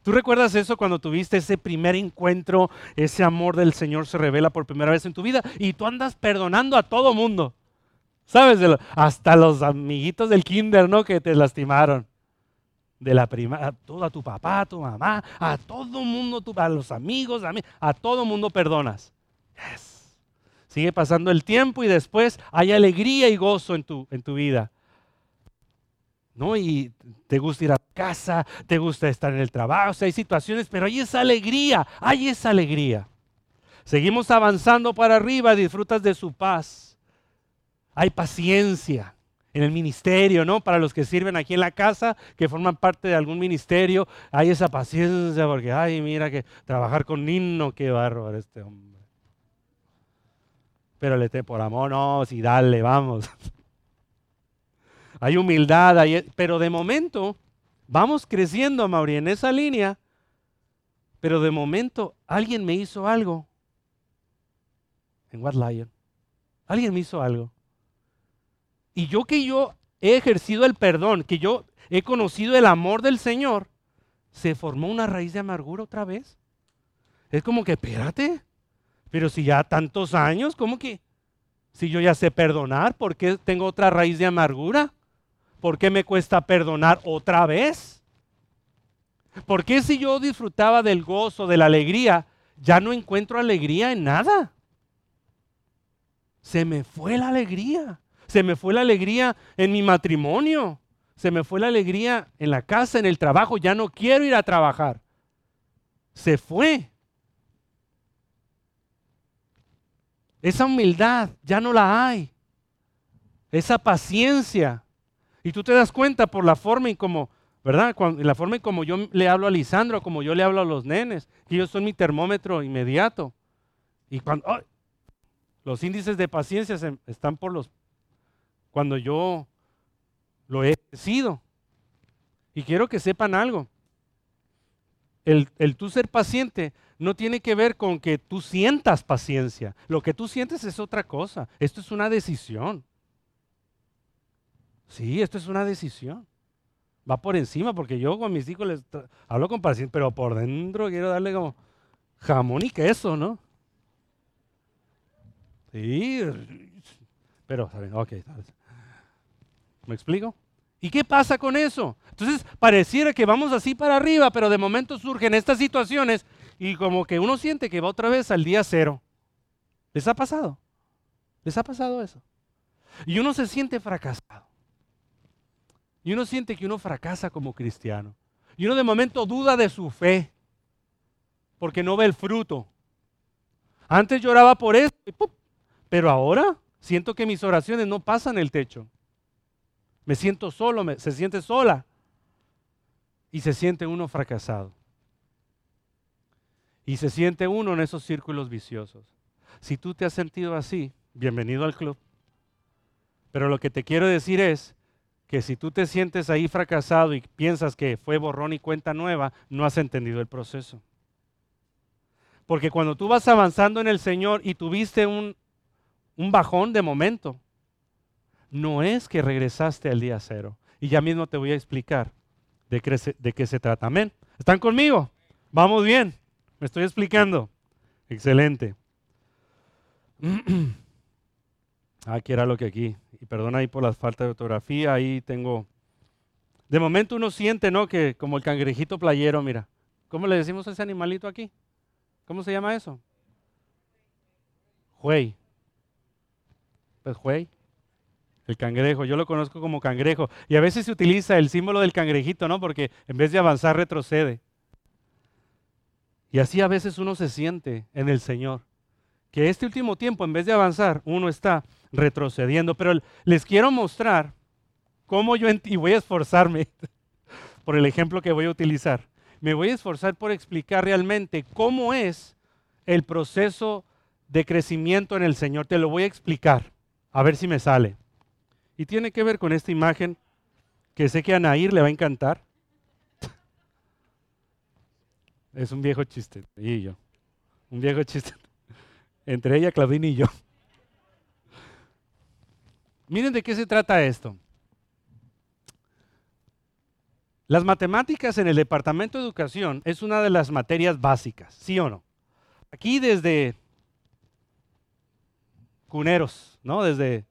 ¿Tú recuerdas eso cuando tuviste ese primer encuentro, ese amor del Señor se revela por primera vez en tu vida y tú andas perdonando a todo mundo? ¿Sabes? hasta los amiguitos del kinder, ¿no? Que te lastimaron. De la prima, todo, a tu papá, a tu mamá, a todo mundo, a los amigos, a, mí, a todo mundo perdonas. Sigue pasando el tiempo y después hay alegría y gozo en tu, en tu vida. ¿no? Y te gusta ir a casa, te gusta estar en el trabajo, o sea, hay situaciones, pero hay esa alegría, hay esa alegría. Seguimos avanzando para arriba, disfrutas de su paz hay paciencia en el ministerio, ¿no? Para los que sirven aquí en la casa, que forman parte de algún ministerio, hay esa paciencia porque, ay, mira que trabajar con Nino, qué bárbaro este hombre. Pero le te por amor, no, sí, dale, vamos. hay humildad, pero de momento vamos creciendo, Mauri, en esa línea, pero de momento alguien me hizo algo en What Lion. Alguien me hizo algo. Y yo que yo he ejercido el perdón, que yo he conocido el amor del Señor, se formó una raíz de amargura otra vez. Es como que, espérate, pero si ya tantos años, ¿cómo que? Si yo ya sé perdonar, ¿por qué tengo otra raíz de amargura? ¿Por qué me cuesta perdonar otra vez? ¿Por qué si yo disfrutaba del gozo, de la alegría, ya no encuentro alegría en nada? Se me fue la alegría. Se me fue la alegría en mi matrimonio. Se me fue la alegría en la casa, en el trabajo. Ya no quiero ir a trabajar. Se fue. Esa humildad ya no la hay. Esa paciencia. Y tú te das cuenta por la forma en como, ¿verdad? la forma en como yo le hablo a Lisandro, como yo le hablo a los nenes, que ellos son mi termómetro inmediato. Y cuando los índices de paciencia están por los cuando yo lo he sido. Y quiero que sepan algo. el, el tú ser paciente no tiene que ver con que tú sientas paciencia. Lo que tú sientes es otra cosa. Esto es una decisión. Sí, esto es una decisión. Va por encima, porque yo con mis hijos les hablo con paciencia, pero por dentro quiero darle como jamón y queso, ¿no? Sí, pero, ok, ¿me explico? ¿Y qué pasa con eso? Entonces, pareciera que vamos así para arriba, pero de momento surgen estas situaciones y como que uno siente que va otra vez al día cero. ¿Les ha pasado? ¿Les ha pasado eso? Y uno se siente fracasado. Y uno siente que uno fracasa como cristiano. Y uno de momento duda de su fe porque no ve el fruto. Antes lloraba por eso, pero ahora siento que mis oraciones no pasan el techo. Me siento solo, se siente sola y se siente uno fracasado. Y se siente uno en esos círculos viciosos. Si tú te has sentido así, bienvenido al club. Pero lo que te quiero decir es que si tú te sientes ahí fracasado y piensas que fue borrón y cuenta nueva, no has entendido el proceso. Porque cuando tú vas avanzando en el Señor y tuviste un, un bajón de momento, no es que regresaste al día cero. Y ya mismo te voy a explicar de qué se, trata. Amén. ¿Están conmigo? Vamos bien. Me estoy explicando. Excelente. Aquí era lo que aquí. Y perdona ahí por las faltas de ortografía. Ahí tengo. De momento uno siente, ¿no? Que como el cangrejito playero, mira. ¿Cómo le decimos a ese animalito aquí? ¿Cómo se llama eso? Juey. Pues juey. El cangrejo, yo lo conozco como cangrejo. Y a veces se utiliza el símbolo del cangrejito, ¿no? Porque en vez de avanzar, retrocede. Y así a veces uno se siente en el Señor. Que este último tiempo, en vez de avanzar, uno está retrocediendo. Pero les quiero mostrar cómo yo, y voy a esforzarme por el ejemplo que voy a utilizar, me voy a esforzar por explicar realmente cómo es el proceso de crecimiento en el Señor. Te lo voy a explicar, a ver si me sale. Y tiene que ver con esta imagen que sé que a Nair le va a encantar. Es un viejo chiste, y yo. Un viejo chiste. Entre ella, Claudine y yo. Miren de qué se trata esto. Las matemáticas en el Departamento de Educación es una de las materias básicas, ¿sí o no? Aquí desde cuneros, ¿no? Desde,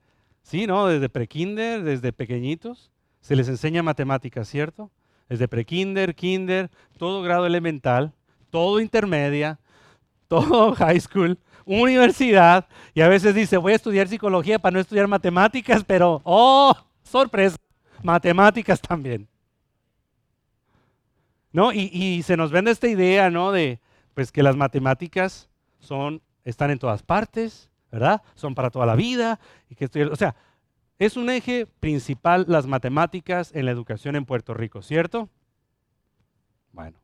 sí, ¿no? Desde prekinder, desde pequeñitos, se les enseña matemáticas, ¿cierto? Desde prekinder, kinder, todo grado elemental, todo intermedia, todo high school, universidad, y a veces dice, voy a estudiar psicología para no estudiar matemáticas, pero, oh, sorpresa, matemáticas también. ¿No? Y, se nos vende esta idea, ¿no? De pues que las matemáticas son, están en todas partes, ¿verdad? Son para toda la vida. Y que o sea, es un eje principal las matemáticas en la educación en Puerto Rico, ¿cierto? Bueno,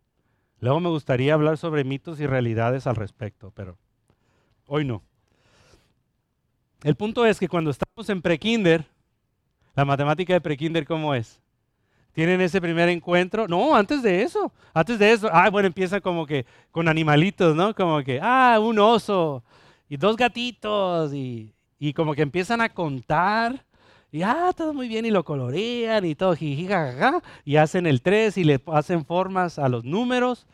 luego me gustaría hablar sobre mitos y realidades al respecto, pero hoy no. El punto es que cuando estamos en prekinder, la matemática de prekinder, ¿cómo es? tienen ese primer encuentro. No, antes de eso, antes de eso, ah, bueno, empieza como que con animalitos, ¿no? Como que, ah, un oso y dos gatitos y, y como que empiezan a contar. Y ah, todo muy bien, y lo colorean y todo, jijijaja, y hacen el 3 y le hacen formas a los números,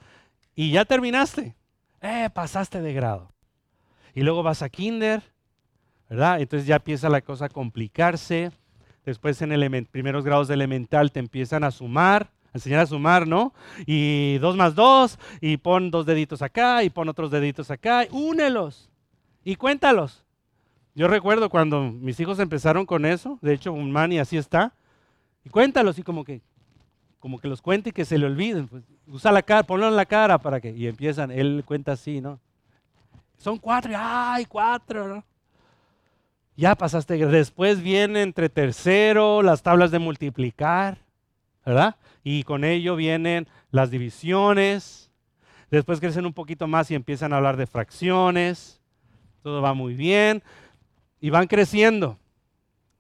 y ya terminaste. Eh, pasaste de grado. Y luego vas a kinder, ¿verdad? Entonces ya empieza la cosa a complicarse después en primeros grados de elemental te empiezan a sumar, a enseñar a sumar, ¿no? Y dos más dos, y pon dos deditos acá, y pon otros deditos acá, únelos y cuéntalos. Yo recuerdo cuando mis hijos empezaron con eso, de hecho un mani así está, y cuéntalos y como que como que los cuente y que se le olviden, pues, usa la cara, ponlo en la cara para que y empiezan, él cuenta así, ¿no? Son cuatro, ay, cuatro, ¿no? ya pasaste. Después viene entre tercero las tablas de multiplicar, ¿verdad? Y con ello vienen las divisiones. Después crecen un poquito más y empiezan a hablar de fracciones. Todo va muy bien. Y van creciendo,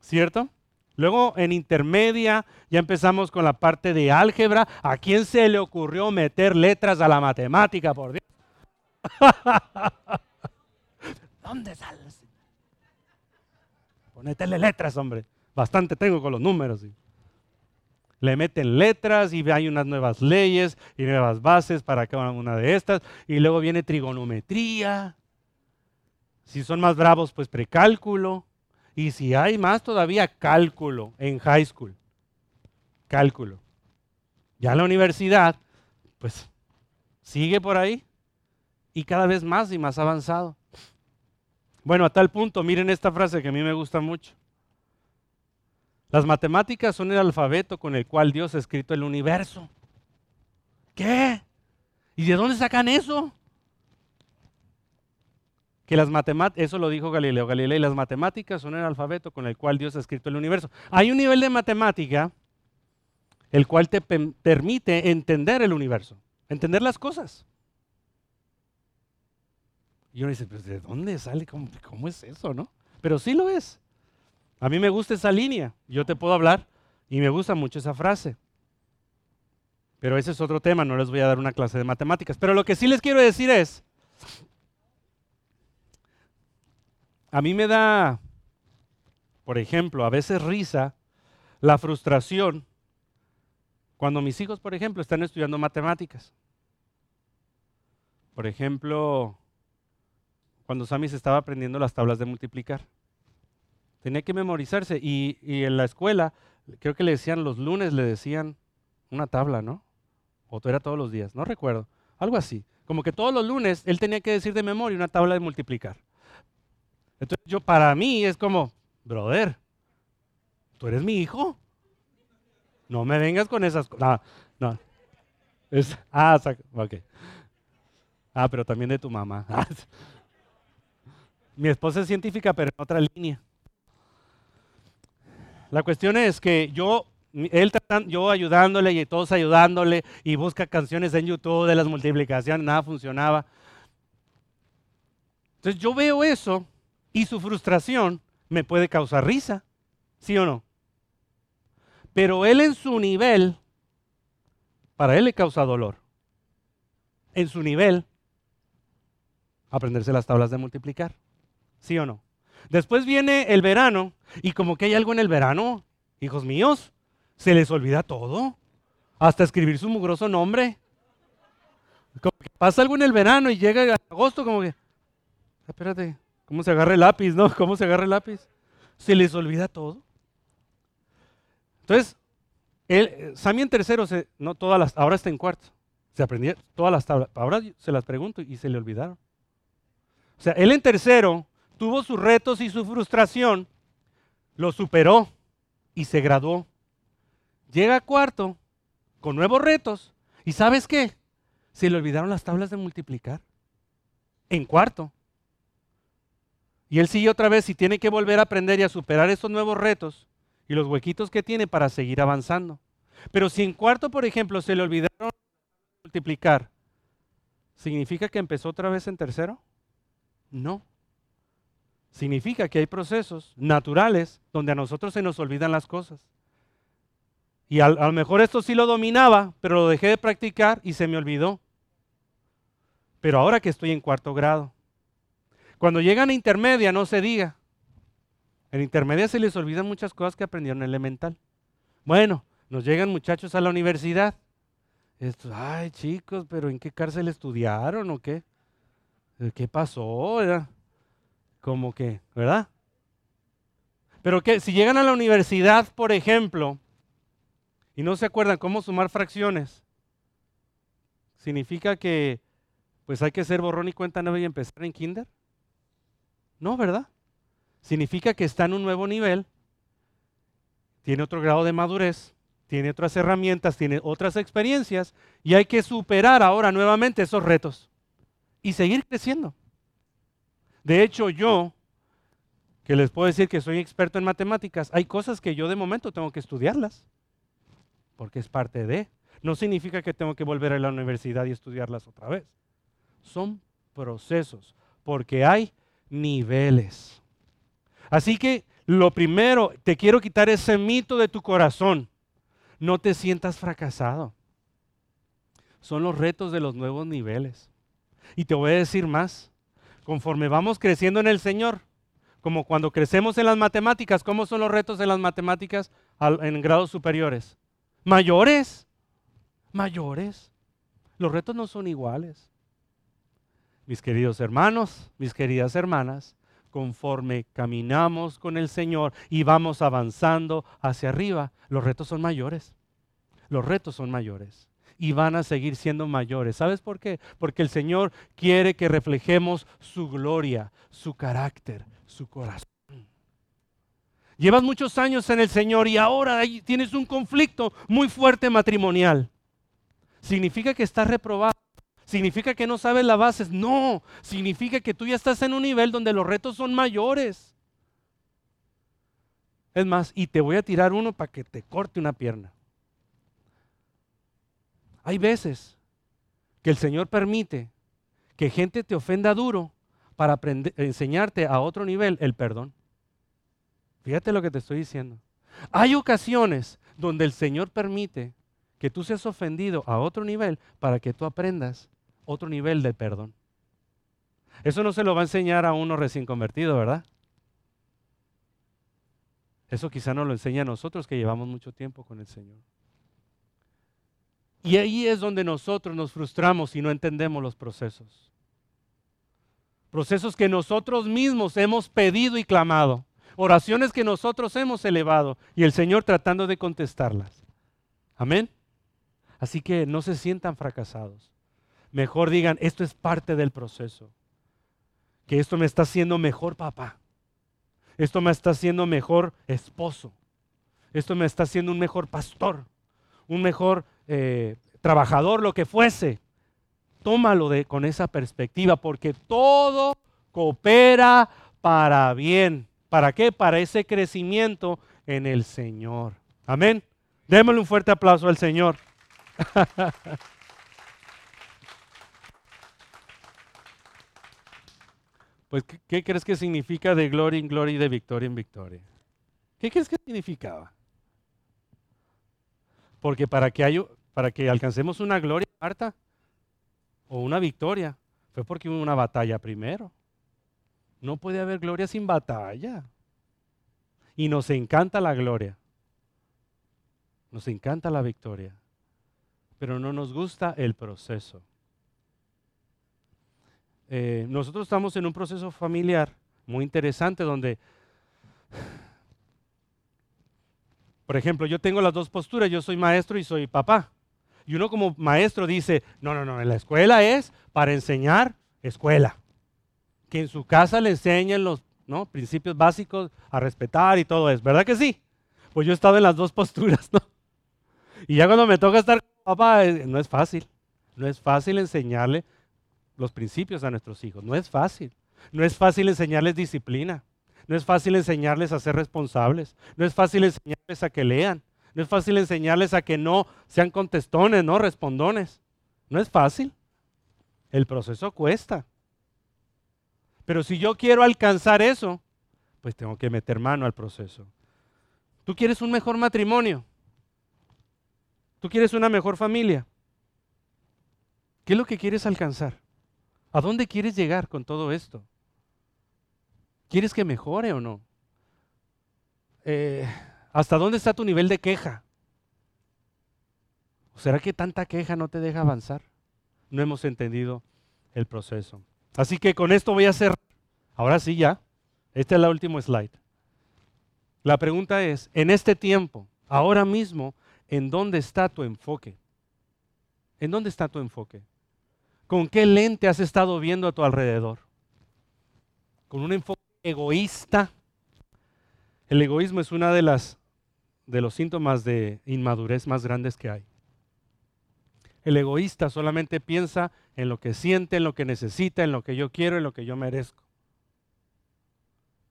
¿cierto? Luego en intermedia ya empezamos con la parte de álgebra. ¿A quién se le ocurrió meter letras a la matemática, por Dios? ¿Dónde sales? Ponetele letras, hombre. Bastante tengo con los números. Le meten letras y hay unas nuevas leyes y nuevas bases para cada una de estas. Y luego viene trigonometría. Si son más bravos, pues precálculo. Y si hay más todavía, cálculo en high school. Cálculo. Ya la universidad, pues sigue por ahí y cada vez más y más avanzado. Bueno, a tal punto, miren esta frase que a mí me gusta mucho. Las matemáticas son el alfabeto con el cual Dios ha escrito el universo. ¿Qué? ¿Y de dónde sacan eso? Que las eso lo dijo Galileo Galilei, las matemáticas son el alfabeto con el cual Dios ha escrito el universo. Hay un nivel de matemática el cual te permite entender el universo, entender las cosas. Y uno dice, pues ¿de dónde sale? ¿Cómo, ¿Cómo, es eso, no? Pero sí lo es. A mí me gusta esa línea. Yo te puedo hablar y me gusta mucho esa frase. Pero ese es otro tema, no les voy a dar una clase de matemáticas. Pero lo que sí les quiero decir es, a mí me da, por ejemplo, a veces risa la frustración cuando mis hijos, por ejemplo, están estudiando matemáticas. Por ejemplo, cuando Sammy se estaba aprendiendo las tablas de multiplicar. Tenía que memorizarse y, en la escuela, creo que le decían los lunes, le decían una tabla, ¿no? O era todos los días, no recuerdo. Algo así. Como que todos los lunes él tenía que decir de memoria una tabla de multiplicar. Entonces yo, para mí es como, brother, tú eres mi hijo. No me vengas con esas cosas. No, no. ah, ok. Ah, pero también de tu mamá. Mi esposa es científica, pero en otra línea. La cuestión es que yo, él yo ayudándole y todos ayudándole y busca canciones en YouTube de las multiplicaciones, nada funcionaba. Entonces yo veo eso y su frustración me puede causar risa, ¿sí o no? Pero él en su nivel, para él le causa dolor. En su nivel, aprenderse las tablas de multiplicar. ¿Sí o no? Después viene el verano y como que hay algo en el verano, hijos míos, se les olvida todo, hasta escribir su mugroso nombre. Como que pasa algo en el verano y llega agosto como que, espérate, ¿cómo se agarra el lápiz, no? ¿Cómo se agarra el lápiz? Se les olvida todo. Entonces, él, Sammy en tercero, se, no todas las, ahora está en cuarto. Se aprendía todas las tablas. Ahora se las pregunto y se le olvidaron. O sea, él en tercero tuvo sus retos y su frustración, lo superó y se graduó. Llega a cuarto con nuevos retos y ¿sabes qué? Se le olvidaron las tablas de multiplicar. En cuarto. Y él sigue otra vez y tiene que volver a aprender y a superar esos nuevos retos y los huequitos que tiene para seguir avanzando. Pero si en cuarto, por ejemplo, se le olvidaron multiplicar, ¿significa que empezó otra vez en tercero? No. Significa que hay procesos naturales donde a nosotros se nos olvidan las cosas. Y a, lo mejor esto sí lo dominaba, pero lo dejé de practicar y se me olvidó. Pero ahora que estoy en cuarto grado. Cuando llegan a intermedia, no se diga. En intermedia se les olvidan muchas cosas que aprendieron en elemental. Bueno, nos llegan muchachos a la universidad. Esto, ay chicos, pero ¿en qué cárcel estudiaron o qué? ¿Qué pasó? Como que, ¿verdad? Pero que si llegan a la universidad, por ejemplo, y no se acuerdan cómo sumar fracciones, significa que pues hay que ser borrón y cuenta nueva y empezar en kinder. No, ¿verdad? Significa que está en un nuevo nivel, tiene otro grado de madurez, tiene otras herramientas, tiene otras experiencias y hay que superar ahora nuevamente esos retos y seguir creciendo. De hecho, yo, que les puedo decir que soy experto en matemáticas, hay cosas que yo de momento tengo que estudiarlas, porque es parte de. No significa que tengo que volver a la universidad y estudiarlas otra vez. Son procesos, porque hay niveles. Así que Lo primero, te quiero quitar ese mito de tu corazón. No te sientas fracasado. Son los retos de los nuevos niveles. Y te voy a decir más. Conforme vamos creciendo en el Señor, como cuando crecemos en las matemáticas, ¿cómo son los retos de las matemáticas en grados superiores? Mayores. Mayores. Los retos no son iguales. Mis queridos hermanos, mis queridas hermanas, conforme caminamos con el Señor y vamos avanzando hacia arriba, los retos son mayores. Los retos son mayores y van a seguir siendo mayores. ¿Sabes por qué? Porque el Señor quiere que reflejemos su gloria, su carácter, su corazón. Llevas muchos años en el Señor y ahora tienes un conflicto muy fuerte matrimonial. ¿Significa que estás reprobado? ¿Significa que no sabes la base? No, significa que tú ya estás en un nivel donde los retos son mayores. Es más, y te voy a tirar uno para que te corte una pierna. Hay veces que el Señor permite que gente te ofenda duro para enseñarte a otro nivel el perdón. Fíjate lo que te estoy diciendo. Hay ocasiones donde el Señor permite que tú seas ofendido a otro nivel para que tú aprendas otro nivel de perdón. Eso no se lo va a enseñar a uno recién convertido, ¿verdad? Eso quizá no lo enseña a nosotros que llevamos mucho tiempo con el Señor. Y ahí es donde nosotros nos frustramos y no entendemos los procesos. Procesos que nosotros mismos hemos pedido y clamado. Oraciones que nosotros hemos elevado y el Señor tratando de contestarlas. Amén. Así que no se sientan fracasados. Mejor digan, esto es parte del proceso. Que esto me está haciendo mejor papá. Esto me está haciendo mejor esposo. Esto me está haciendo un mejor pastor. Un mejor eh, trabajador, lo que fuese tómalo de, con esa perspectiva, porque todo coopera para bien. ¿Para qué? Para ese crecimiento en el Señor. Amén. Démosle un fuerte aplauso al Señor. pues, ¿qué, crees que significa de gloria en gloria y de victoria en victoria? ¿Qué crees que significaba? Porque para que, para que alcancemos una gloria, Marta, o una victoria, fue porque hubo una batalla primero. No puede haber gloria sin batalla. Y nos encanta la gloria. Nos encanta la victoria. Pero no nos gusta el proceso. Eh, nosotros estamos en un proceso familiar muy interesante donde, por ejemplo, yo tengo las dos posturas. Yo soy maestro y soy papá. Y uno como maestro dice, no, no, no, en la escuela es para enseñar escuela. Que en su casa le enseñen los principios básicos a respetar y todo eso. ¿Verdad que sí? Pues yo he estado en las dos posturas, ¿no? Y ya cuando me toca estar con papá, eh, no es fácil. No es fácil enseñarle los principios a nuestros hijos. No es fácil. No es fácil enseñarles disciplina. No es fácil enseñarles a ser responsables. No es fácil enseñarles a que lean. No es fácil enseñarles a que no sean contestones, no respondones. No es fácil. El proceso cuesta. Pero si yo quiero alcanzar eso, pues tengo que meter mano al proceso. ¿Tú quieres un mejor matrimonio? ¿Tú quieres una mejor familia? ¿Qué es lo que quieres alcanzar? ¿A dónde quieres llegar con todo esto? ¿Quieres que mejore o no? Eh, ¿Hasta dónde está tu nivel de queja? será que tanta queja no te deja avanzar? No hemos entendido el proceso. Así que con esto voy a hacer, ahora sí ya, este es el último slide. La pregunta es, en este tiempo, ahora mismo, ¿en dónde está tu enfoque? ¿En dónde está tu enfoque? ¿Con qué lente has estado viendo a tu alrededor? ¿Con un enfoque egoísta? El egoísmo es una de las de los síntomas de inmadurez más grandes que hay. El egoísta solamente piensa en lo que siente, en lo que necesita, en lo que yo quiero, en lo que yo merezco.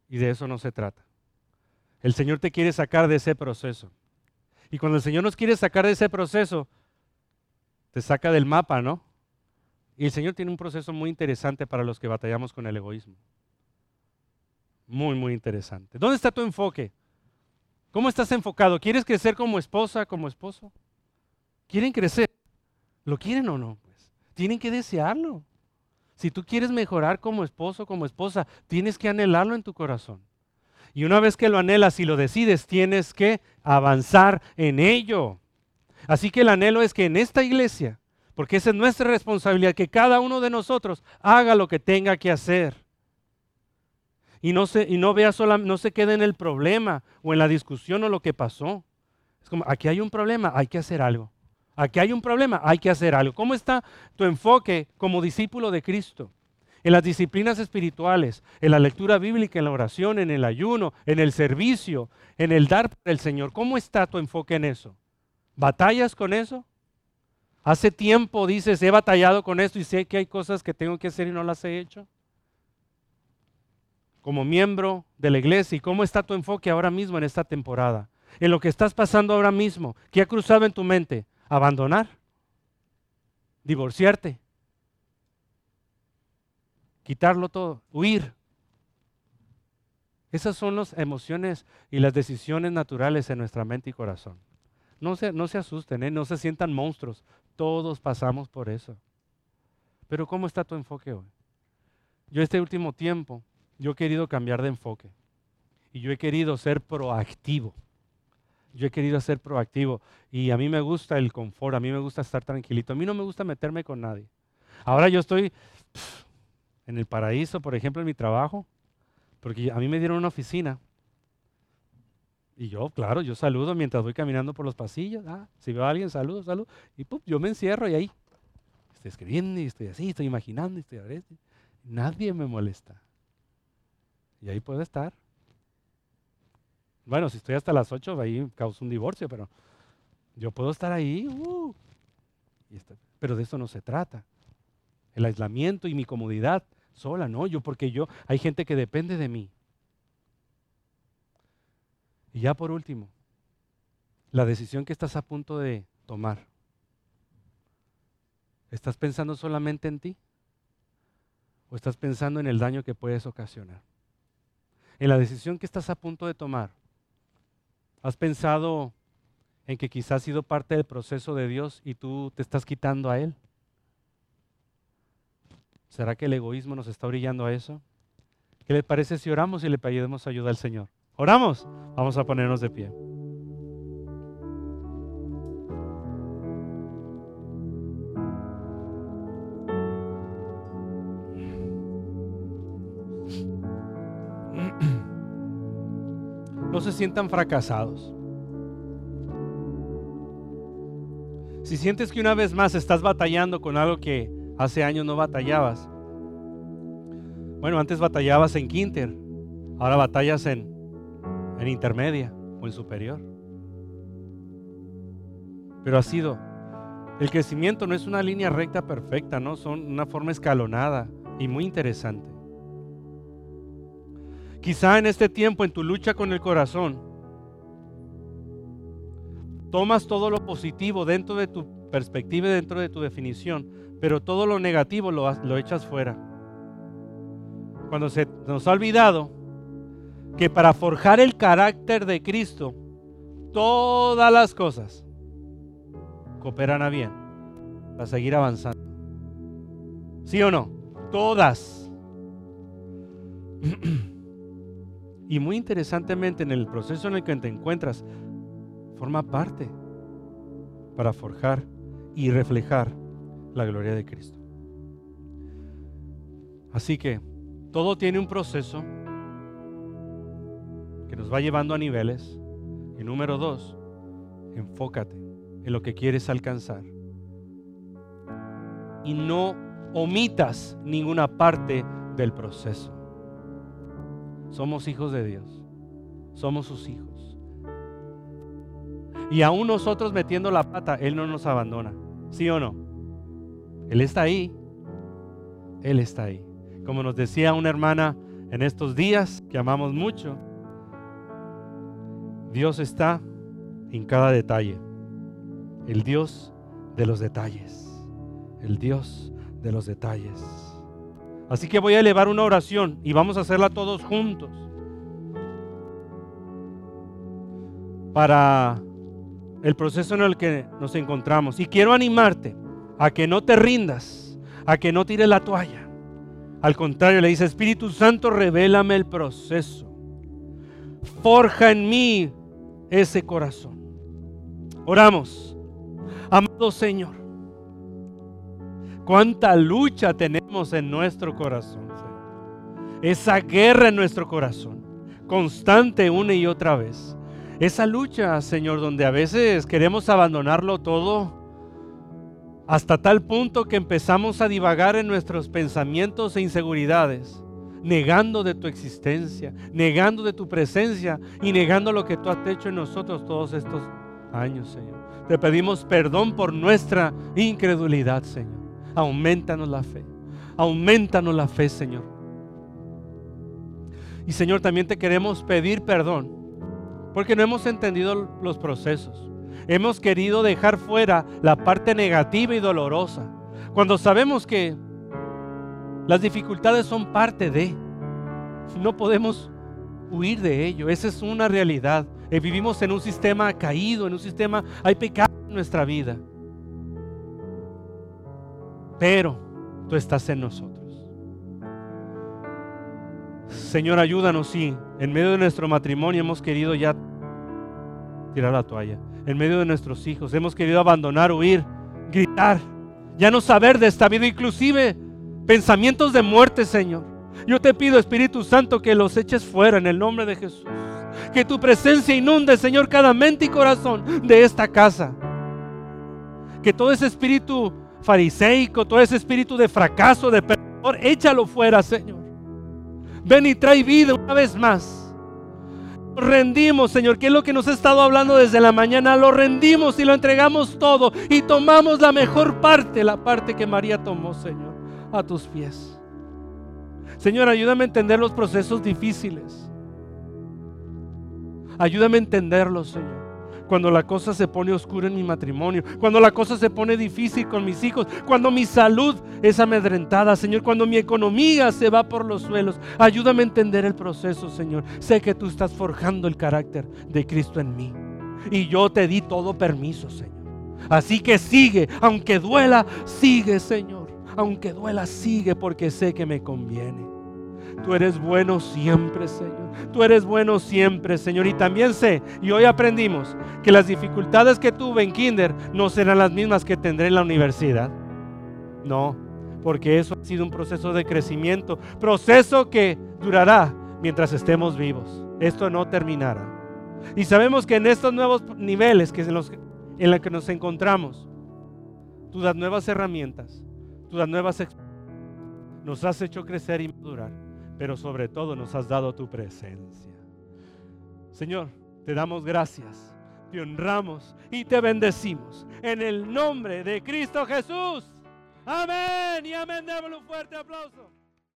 Y de eso no se trata. El Señor te quiere sacar de ese proceso. Y cuando el Señor nos quiere sacar de ese proceso, te saca del mapa, ¿no? Y el Señor tiene un proceso muy interesante para los que batallamos con el egoísmo. Muy, muy interesante. ¿Dónde está tu enfoque? ¿Cómo estás enfocado? ¿Quieres crecer como esposa, como esposo? ¿Quieren crecer? ¿Lo quieren o no? Pues tienen que desearlo. Si tú quieres mejorar como esposo, como esposa, tienes que anhelarlo en tu corazón. Y una vez que lo anhelas y lo decides, tienes que avanzar en ello. Así que el anhelo es que en esta iglesia, porque esa es nuestra responsabilidad, que cada uno de nosotros haga lo que tenga que hacer y no se, y no vea sola, no se quede en el problema o en la discusión o lo que pasó. Es como, aquí hay un problema, hay que hacer algo. Aquí hay un problema, hay que hacer algo. ¿Cómo está tu enfoque como discípulo de Cristo? En las disciplinas espirituales, en la lectura bíblica, en la oración, en el ayuno, en el servicio, en el dar para el Señor. ¿Cómo está tu enfoque en eso? ¿Batallas con eso? Hace tiempo dices, he batallado con esto y sé que hay cosas que tengo que hacer y no las he hecho como miembro de la iglesia y cómo está tu enfoque ahora mismo en esta temporada, en lo que estás pasando ahora mismo, ¿qué ha cruzado en tu mente? ¿Abandonar? ¿Divorciarte? ¿Quitarlo todo? ¿Huir? Esas son las emociones y las decisiones naturales en nuestra mente y corazón. No se, no se asusten, ¿eh? no se sientan monstruos. Todos pasamos por eso. Pero ¿cómo está tu enfoque hoy? Yo este último tiempo yo he querido cambiar de enfoque y yo he querido ser proactivo. Yo he querido ser proactivo y a mí me gusta el confort, a mí me gusta estar tranquilito, a mí no me gusta meterme con nadie. Ahora yo estoy en el paraíso, por ejemplo, en mi trabajo, porque a mí me dieron una oficina y yo, claro, yo saludo mientras voy caminando por los pasillos. Ah, si veo a alguien, saludo, saludo. Y yo me encierro y ahí estoy escribiendo y estoy así, estoy imaginando y estoy Nadie me molesta. Y ahí puede estar. Bueno, si estoy hasta las 8, ahí causa un divorcio, pero yo puedo estar ahí. Uh, pero de eso no se trata. El aislamiento y mi comodidad sola, no, yo porque yo, hay gente que depende de mí. Y ya por último, la decisión que estás a punto de tomar. ¿Estás pensando solamente en ti? ¿O estás pensando en el daño que puedes ocasionar? en la decisión que estás a punto de tomar, ¿has pensado en que quizás ha sido parte del proceso de Dios y tú te estás quitando a Él? ¿Será que el egoísmo nos está brillando a eso? ¿Qué le parece si oramos y le pedimos ayuda al Señor? ¿Oramos? Vamos a ponernos de pie. no se sientan fracasados. Si sientes que una vez más estás batallando con algo que hace años no batallabas, bueno, antes batallabas en Quinter, ahora batallas en, en intermedia o en superior. Pero ha sido, el crecimiento no es una línea recta perfecta, ¿no? Son una forma escalonada y muy interesante. Quizá en este tiempo, en tu lucha con el corazón, tomas todo lo positivo dentro de tu perspectiva y dentro de tu definición, pero todo lo negativo lo, echas fuera. Cuando se nos ha olvidado que para forjar el carácter de Cristo, todas las cosas cooperan a bien, para seguir avanzando. ¿Sí o no? Todas. Y muy interesantemente, en el proceso en el que te encuentras, forma parte para forjar y reflejar la gloria de Cristo. Así que todo tiene un proceso que nos va llevando a niveles. Y número dos, enfócate en lo que quieres alcanzar. Y no omitas ninguna parte del proceso. Somos hijos de Dios. Somos sus hijos. Y aún nosotros metiendo la pata, Él no nos abandona. ¿Sí o no? Él está ahí. Él está ahí. Como nos decía una hermana en estos días que amamos mucho, Dios está en cada detalle. El Dios de los detalles. El Dios de los detalles. Así que voy a elevar una oración y vamos a hacerla todos juntos. Para el proceso en el que nos encontramos. Y quiero animarte a que no te rindas, a que no tires la toalla. Al contrario, le dice, Espíritu Santo, revélame el proceso. Forja en mí ese corazón. Oramos. Amado Señor, cuánta lucha tenemos en nuestro corazón. Esa guerra en nuestro corazón, constante una y otra vez. Esa lucha, Señor, donde a veces queremos abandonarlo todo hasta tal punto que empezamos a divagar en nuestros pensamientos e inseguridades, negando de tu existencia, negando de tu presencia y negando lo que tú has hecho en nosotros todos estos años, Señor. Te pedimos perdón por nuestra incredulidad, Señor. Aumentanos la fe. Aumentanos la fe, Señor. Y Señor, también te queremos pedir perdón porque no hemos entendido los procesos. Hemos querido dejar fuera la parte negativa y dolorosa. Cuando sabemos que las dificultades son parte de, no podemos huir de ello. Esa es una realidad. Eh, vivimos en un sistema caído, en un sistema, hay pecado en nuestra vida. Pero tú estás en nosotros. Señor, ayúdanos si en medio de nuestro matrimonio hemos querido ya tirar la toalla. En medio de nuestros hijos hemos querido abandonar, huir, gritar, ya no saber de esta vida, inclusive pensamientos de muerte, Señor. Yo te pido, Espíritu Santo, que los eches fuera en el nombre de Jesús. Que tu presencia inunde, Señor, cada mente y corazón de esta casa. Que todo ese espíritu fariseico, todo ese espíritu de fracaso, de perdedor, échalo fuera, Señor. Ven y trae vida una vez más. Rendimos, Señor, que es lo que nos ha estado hablando desde la mañana. Lo rendimos y lo entregamos todo y tomamos la mejor parte, la parte que María tomó, Señor, a tus pies. Señor, ayúdame a entender los procesos difíciles. Ayúdame a entenderlos, Señor cuando la cosa se pone oscura en mi matrimonio, cuando la cosa se pone difícil con mis hijos, cuando mi salud es amedrentada, Señor, cuando mi economía se va por los suelos. Ayúdame a entender el proceso, Señor. Sé que tú estás forjando el carácter de Cristo en mí. Y yo te di todo permiso, Señor. Así que sigue, aunque duela, sigue, Señor. Aunque duela, sigue porque sé que me conviene. Tú eres bueno siempre, Señor. Tú eres bueno siempre, Señor. Y también sé, y hoy aprendimos, que las dificultades que tuve en kinder no serán las mismas que tendré en la universidad. No, porque eso ha sido un proceso de crecimiento, proceso que durará mientras estemos vivos. Esto no terminará. Y sabemos que en estos nuevos niveles que en los, en los que nos encontramos, tú das nuevas herramientas, das nuevas nos has hecho crecer y madurar pero sobre todo nos has dado tu presencia. Señor, te damos gracias, te honramos y te bendecimos en el nombre de Cristo Jesús. Amén y amén. Démosle un fuerte aplauso.